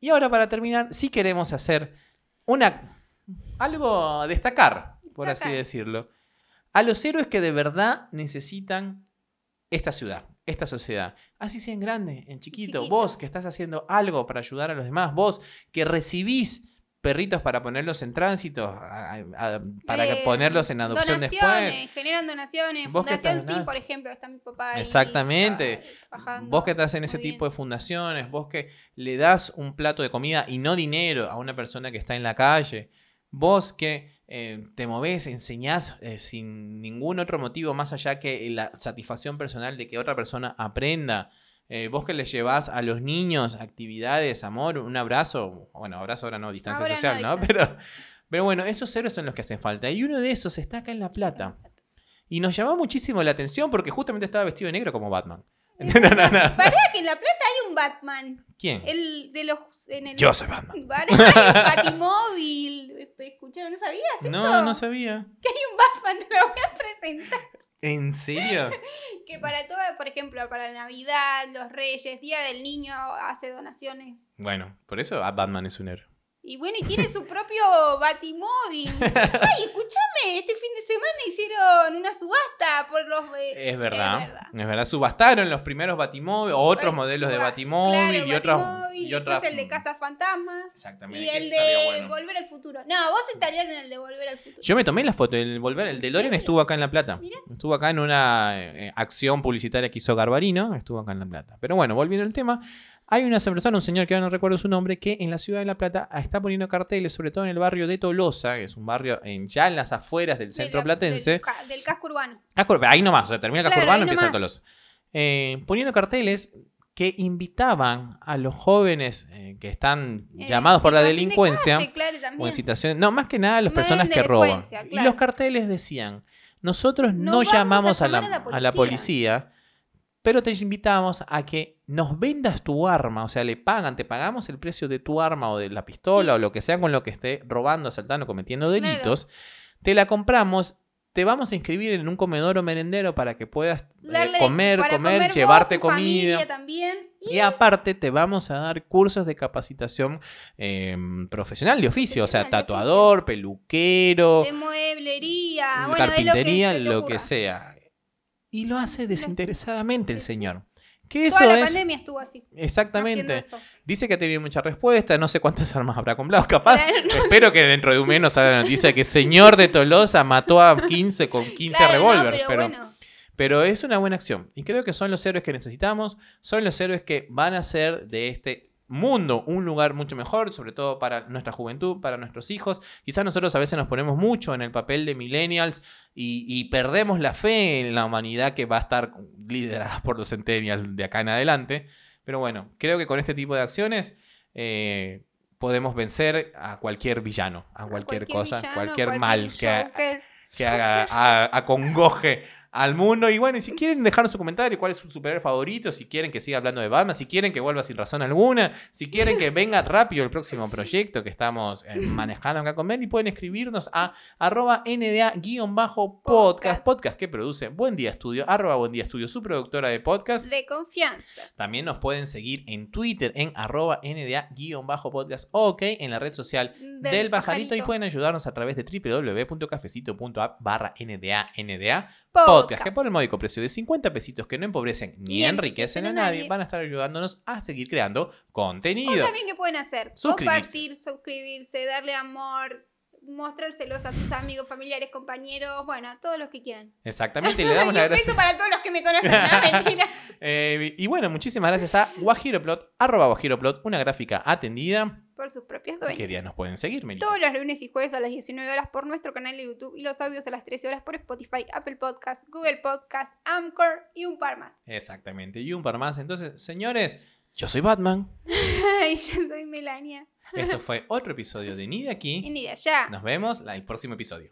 A: Y ahora para terminar, sí queremos hacer una. algo a destacar, por así decirlo. A los héroes que de verdad necesitan esta ciudad, esta sociedad. Así sea en grande, en chiquito.
B: Chiquito.
A: Vos que estás haciendo algo para ayudar a los demás. Vos que recibís perritos para ponerlos en tránsito, a- a- a- para
B: Eh,
A: ponerlos en adopción
B: donaciones,
A: después.
B: generan donaciones.
A: Vos
B: Fundación
A: estás-
B: Sí, por ejemplo, está mi papá ahí.
A: Exactamente.
B: trabajando.
A: Vos que estás en ese
B: bien.
A: tipo de fundaciones, vos que le das un plato de comida y no dinero a una persona que está en la calle, vos que eh, te movés, enseñás eh, sin ningún otro motivo más allá que la satisfacción personal de que otra persona aprenda, eh, vos que le llevás a los niños actividades, amor, un abrazo, bueno, abrazo ahora no, distancia
B: Ahora
A: social, ¿no? Pero, pero bueno, esos héroes son los que hacen falta. Y uno de esos está acá en La Plata. Y nos llamó muchísimo la atención porque justamente estaba vestido de negro como Batman. No, no, no.
B: Pará que en La Plata hay un Batman.
A: ¿Quién?
B: El de los. En el...
A: Yo soy Batman.
B: Pará, hay un Batimóvil. ¿Escucharon? ¿No sabías eso?
A: No, no sabía.
B: Batman, te lo voy a presentar.
A: ¿En serio?
B: Que para todo, por ejemplo, para Navidad, los Reyes, Día del Niño, hace donaciones.
A: Bueno, por eso Batman es un héroe.
B: Y bueno, y tiene su propio Batimóvil. Ay, escúchame, este fin de semana hicieron una eh,
A: Es verdad.
B: Es verdad.
A: Subastaron los primeros Batimóviles, o otros
B: Pues,
A: modelos de Batimóvil
B: claro,
A: y otros.
B: Batimóvil,
A: Y otras.
B: después el de Casa Fantasmas.
A: Exactamente.
B: Y el de
A: bueno.
B: Volver al Futuro. No, vos estarías en el de Volver al Futuro.
A: Yo me tomé la foto, el volver, el
B: ¿En
A: DeLorean
B: serio?
A: estuvo acá en La Plata.
B: Mirá.
A: Estuvo acá en una eh, acción publicitaria que hizo Garbarino, estuvo acá en La Plata. Pero bueno, volviendo al tema, hay una persona, un señor que ahora no recuerdo su nombre, que en la ciudad de La Plata está poniendo carteles, sobre todo en el barrio de Tolosa, que es un barrio en, ya en las afueras del
B: De
A: centro
B: la-
A: platense.
B: Del, ca- del casco urbano.
A: Ahí nomás, o sea, termina el casco
B: Claro,
A: urbano
B: ahí
A: empieza
B: nomás.
A: Tolosa. Eh, poniendo carteles que invitaban a los jóvenes eh, que están
B: Eh,
A: llamados por la
B: situación de
A: delincuencia
B: calle, claro, también. también.
A: en situaciones. No, más que nada las
B: Más
A: personas
B: de
A: que roban. Y los carteles decían: Nosotros
B: No a
A: llamamos a la,
B: a la
A: a la
B: policía".
A: policía, pero te invitamos a que nos vendas tu arma. O sea, le pagan, te pagamos el precio de tu arma o de la pistola
B: Sí.
A: o lo que sea con lo que esté robando, asaltando, cometiendo
B: Claro.
A: delitos. Te la compramos. Te vamos a inscribir en un comedor o merendero para que puedas eh, comer, comer,
B: vos,
A: llevarte
B: tu
A: comida.
B: también. Y,
A: Y aparte te vamos a dar cursos de capacitación eh, profesional de oficio, o sea,
B: de
A: tatuador, peluquero,
B: de mueblería, bueno,
A: carpintería,
B: de lo que, se te
A: lo que sea. Y lo hace desinteresadamente el señor. Que eso
B: Toda la
A: es
B: pandemia estuvo así.
A: exactamente.
B: eso.
A: Dice que ha tenido mucha respuesta, no sé cuántas armas habrá comprado, capaz.
B: Claro,
A: Espero que dentro de un mes nos salga la noticia que señor de Tolosa mató a 15 con 15
B: Claro, no,
A: revólveres,
B: pero,
A: pero
B: bueno,
A: pero es una buena acción. Y creo que son los héroes que necesitamos. Son los héroes que van a hacer de este mundo un lugar mucho mejor, sobre todo para nuestra juventud, para nuestros hijos. Quizás nosotros a veces nos ponemos mucho en el papel de millennials y, y perdemos la fe en la humanidad que va a estar liderada por los centennials de acá en adelante. Pero bueno, creo que con este tipo de acciones eh, podemos vencer a cualquier villano, a cualquier, cosa,
B: villano,
A: cualquier, mal que, que haga, a- acongoje al mundo. Y bueno, y si quieren dejarnos su comentario, cuál es su superhéroe favorito, si quieren que siga hablando de Batman, si quieren que vuelva sin razón alguna, si quieren que venga rápido el próximo proyecto que estamos eh, manejando acá con Ben, y pueden escribirnos a arroba nda-podcast,
B: Podcast.
A: que produce Buen Día Estudio, arroba Buen Día Estudio, su productora de podcast.
B: De confianza.
A: También nos pueden seguir en Twitter en arroba nda-podcast, ok, en la red social del, pajarito, y pueden ayudarnos a través de www.cafecito.app barra nda nda podcast, que por el módico precio de 50 pesitos que no empobrecen ni,
B: Ni
A: enriquecen a nadie, van a estar ayudándonos a seguir creando
B: O
A: contenido.
B: también que pueden hacer.
A: Suscribirse.
B: Compartir, suscribirse, darle amor, mostrárselos a sus amigos, familiares, compañeros, bueno, a todos los que quieran.
A: Exactamente, y le damos
B: Y
A: gracias.
B: para todos los que me conocen, no, mentira.
A: Eh, y bueno, muchísimas gracias a Guajiroplot, arroba Guajiroplot, una gráfica atendida.
B: Por sus propias dueñas.
A: ¿Qué día nos pueden seguir, Melita?
B: Todos los lunes y jueves a las 19 horas por nuestro canal de YouTube y los audios a las 13 horas por Spotify, Apple Podcast, Google Podcast, Anchor y un par más.
A: Exactamente, y un par más. Entonces, señores, yo soy Batman.
B: Ay, yo soy Melania.
A: Esto fue otro episodio de Ni de
B: Y
A: aquí.
B: ni de allá.
A: Nos vemos en el próximo episodio.